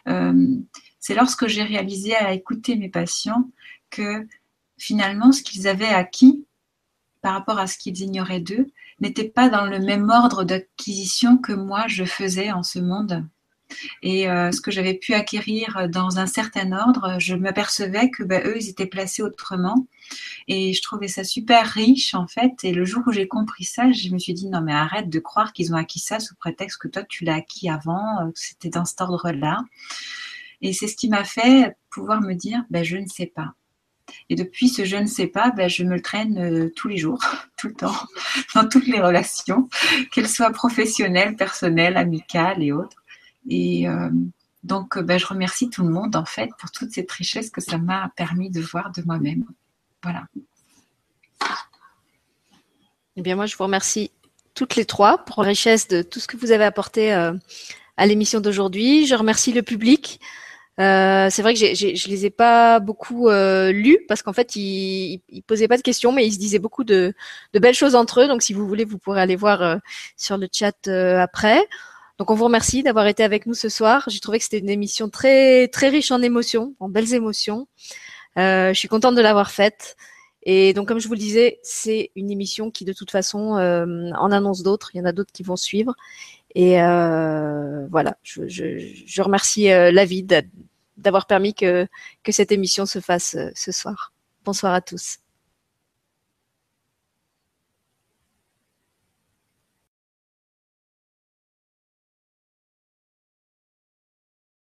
Euh, c'est lorsque j'ai réalisé à écouter mes patients que finalement ce qu'ils avaient acquis par rapport à ce qu'ils ignoraient d'eux n'était pas dans le même ordre d'acquisition que moi je faisais en ce monde et euh, ce que j'avais pu acquérir dans un certain ordre, je m'apercevais que ben, eux, ils étaient placés autrement. Et je trouvais ça super riche, en fait. Et le jour où j'ai compris ça, je me suis dit, non, mais arrête de croire qu'ils ont acquis ça sous prétexte que toi, tu l'as acquis avant, euh, c'était dans cet ordre-là. Et c'est ce qui m'a fait pouvoir me dire, ben, je ne sais pas. Et depuis ce je ne sais pas, ben, je me le traîne euh, tous les jours, tout le temps, dans toutes les relations, qu'elles soient professionnelles, personnelles, amicales et autres. Et euh, donc, ben, je remercie tout le monde, en fait, pour toute cette richesse que ça m'a permis de voir de moi-même. Voilà. Eh bien, moi, je vous remercie toutes les trois pour la richesse de tout ce que vous avez apporté euh, à l'émission d'aujourd'hui. Je remercie le public. Euh, c'est vrai que je les ai pas beaucoup euh, lus parce qu'en fait ils, ils posaient pas de questions mais ils se disaient beaucoup de, belles choses entre eux. Donc si vous voulez, vous pourrez aller voir sur le chat après. Donc on vous remercie d'avoir été avec nous ce soir. J'ai trouvé que c'était une émission très très riche en émotions, en belles émotions. je suis contente de l'avoir faite. Et donc, comme je vous le disais, c'est une émission qui, de toute façon, euh, en annonce d'autres. Il y en a d'autres qui vont suivre. Et euh, voilà, je, je, je remercie euh, David d'avoir permis que, que cette émission se fasse euh, ce soir. Bonsoir à tous.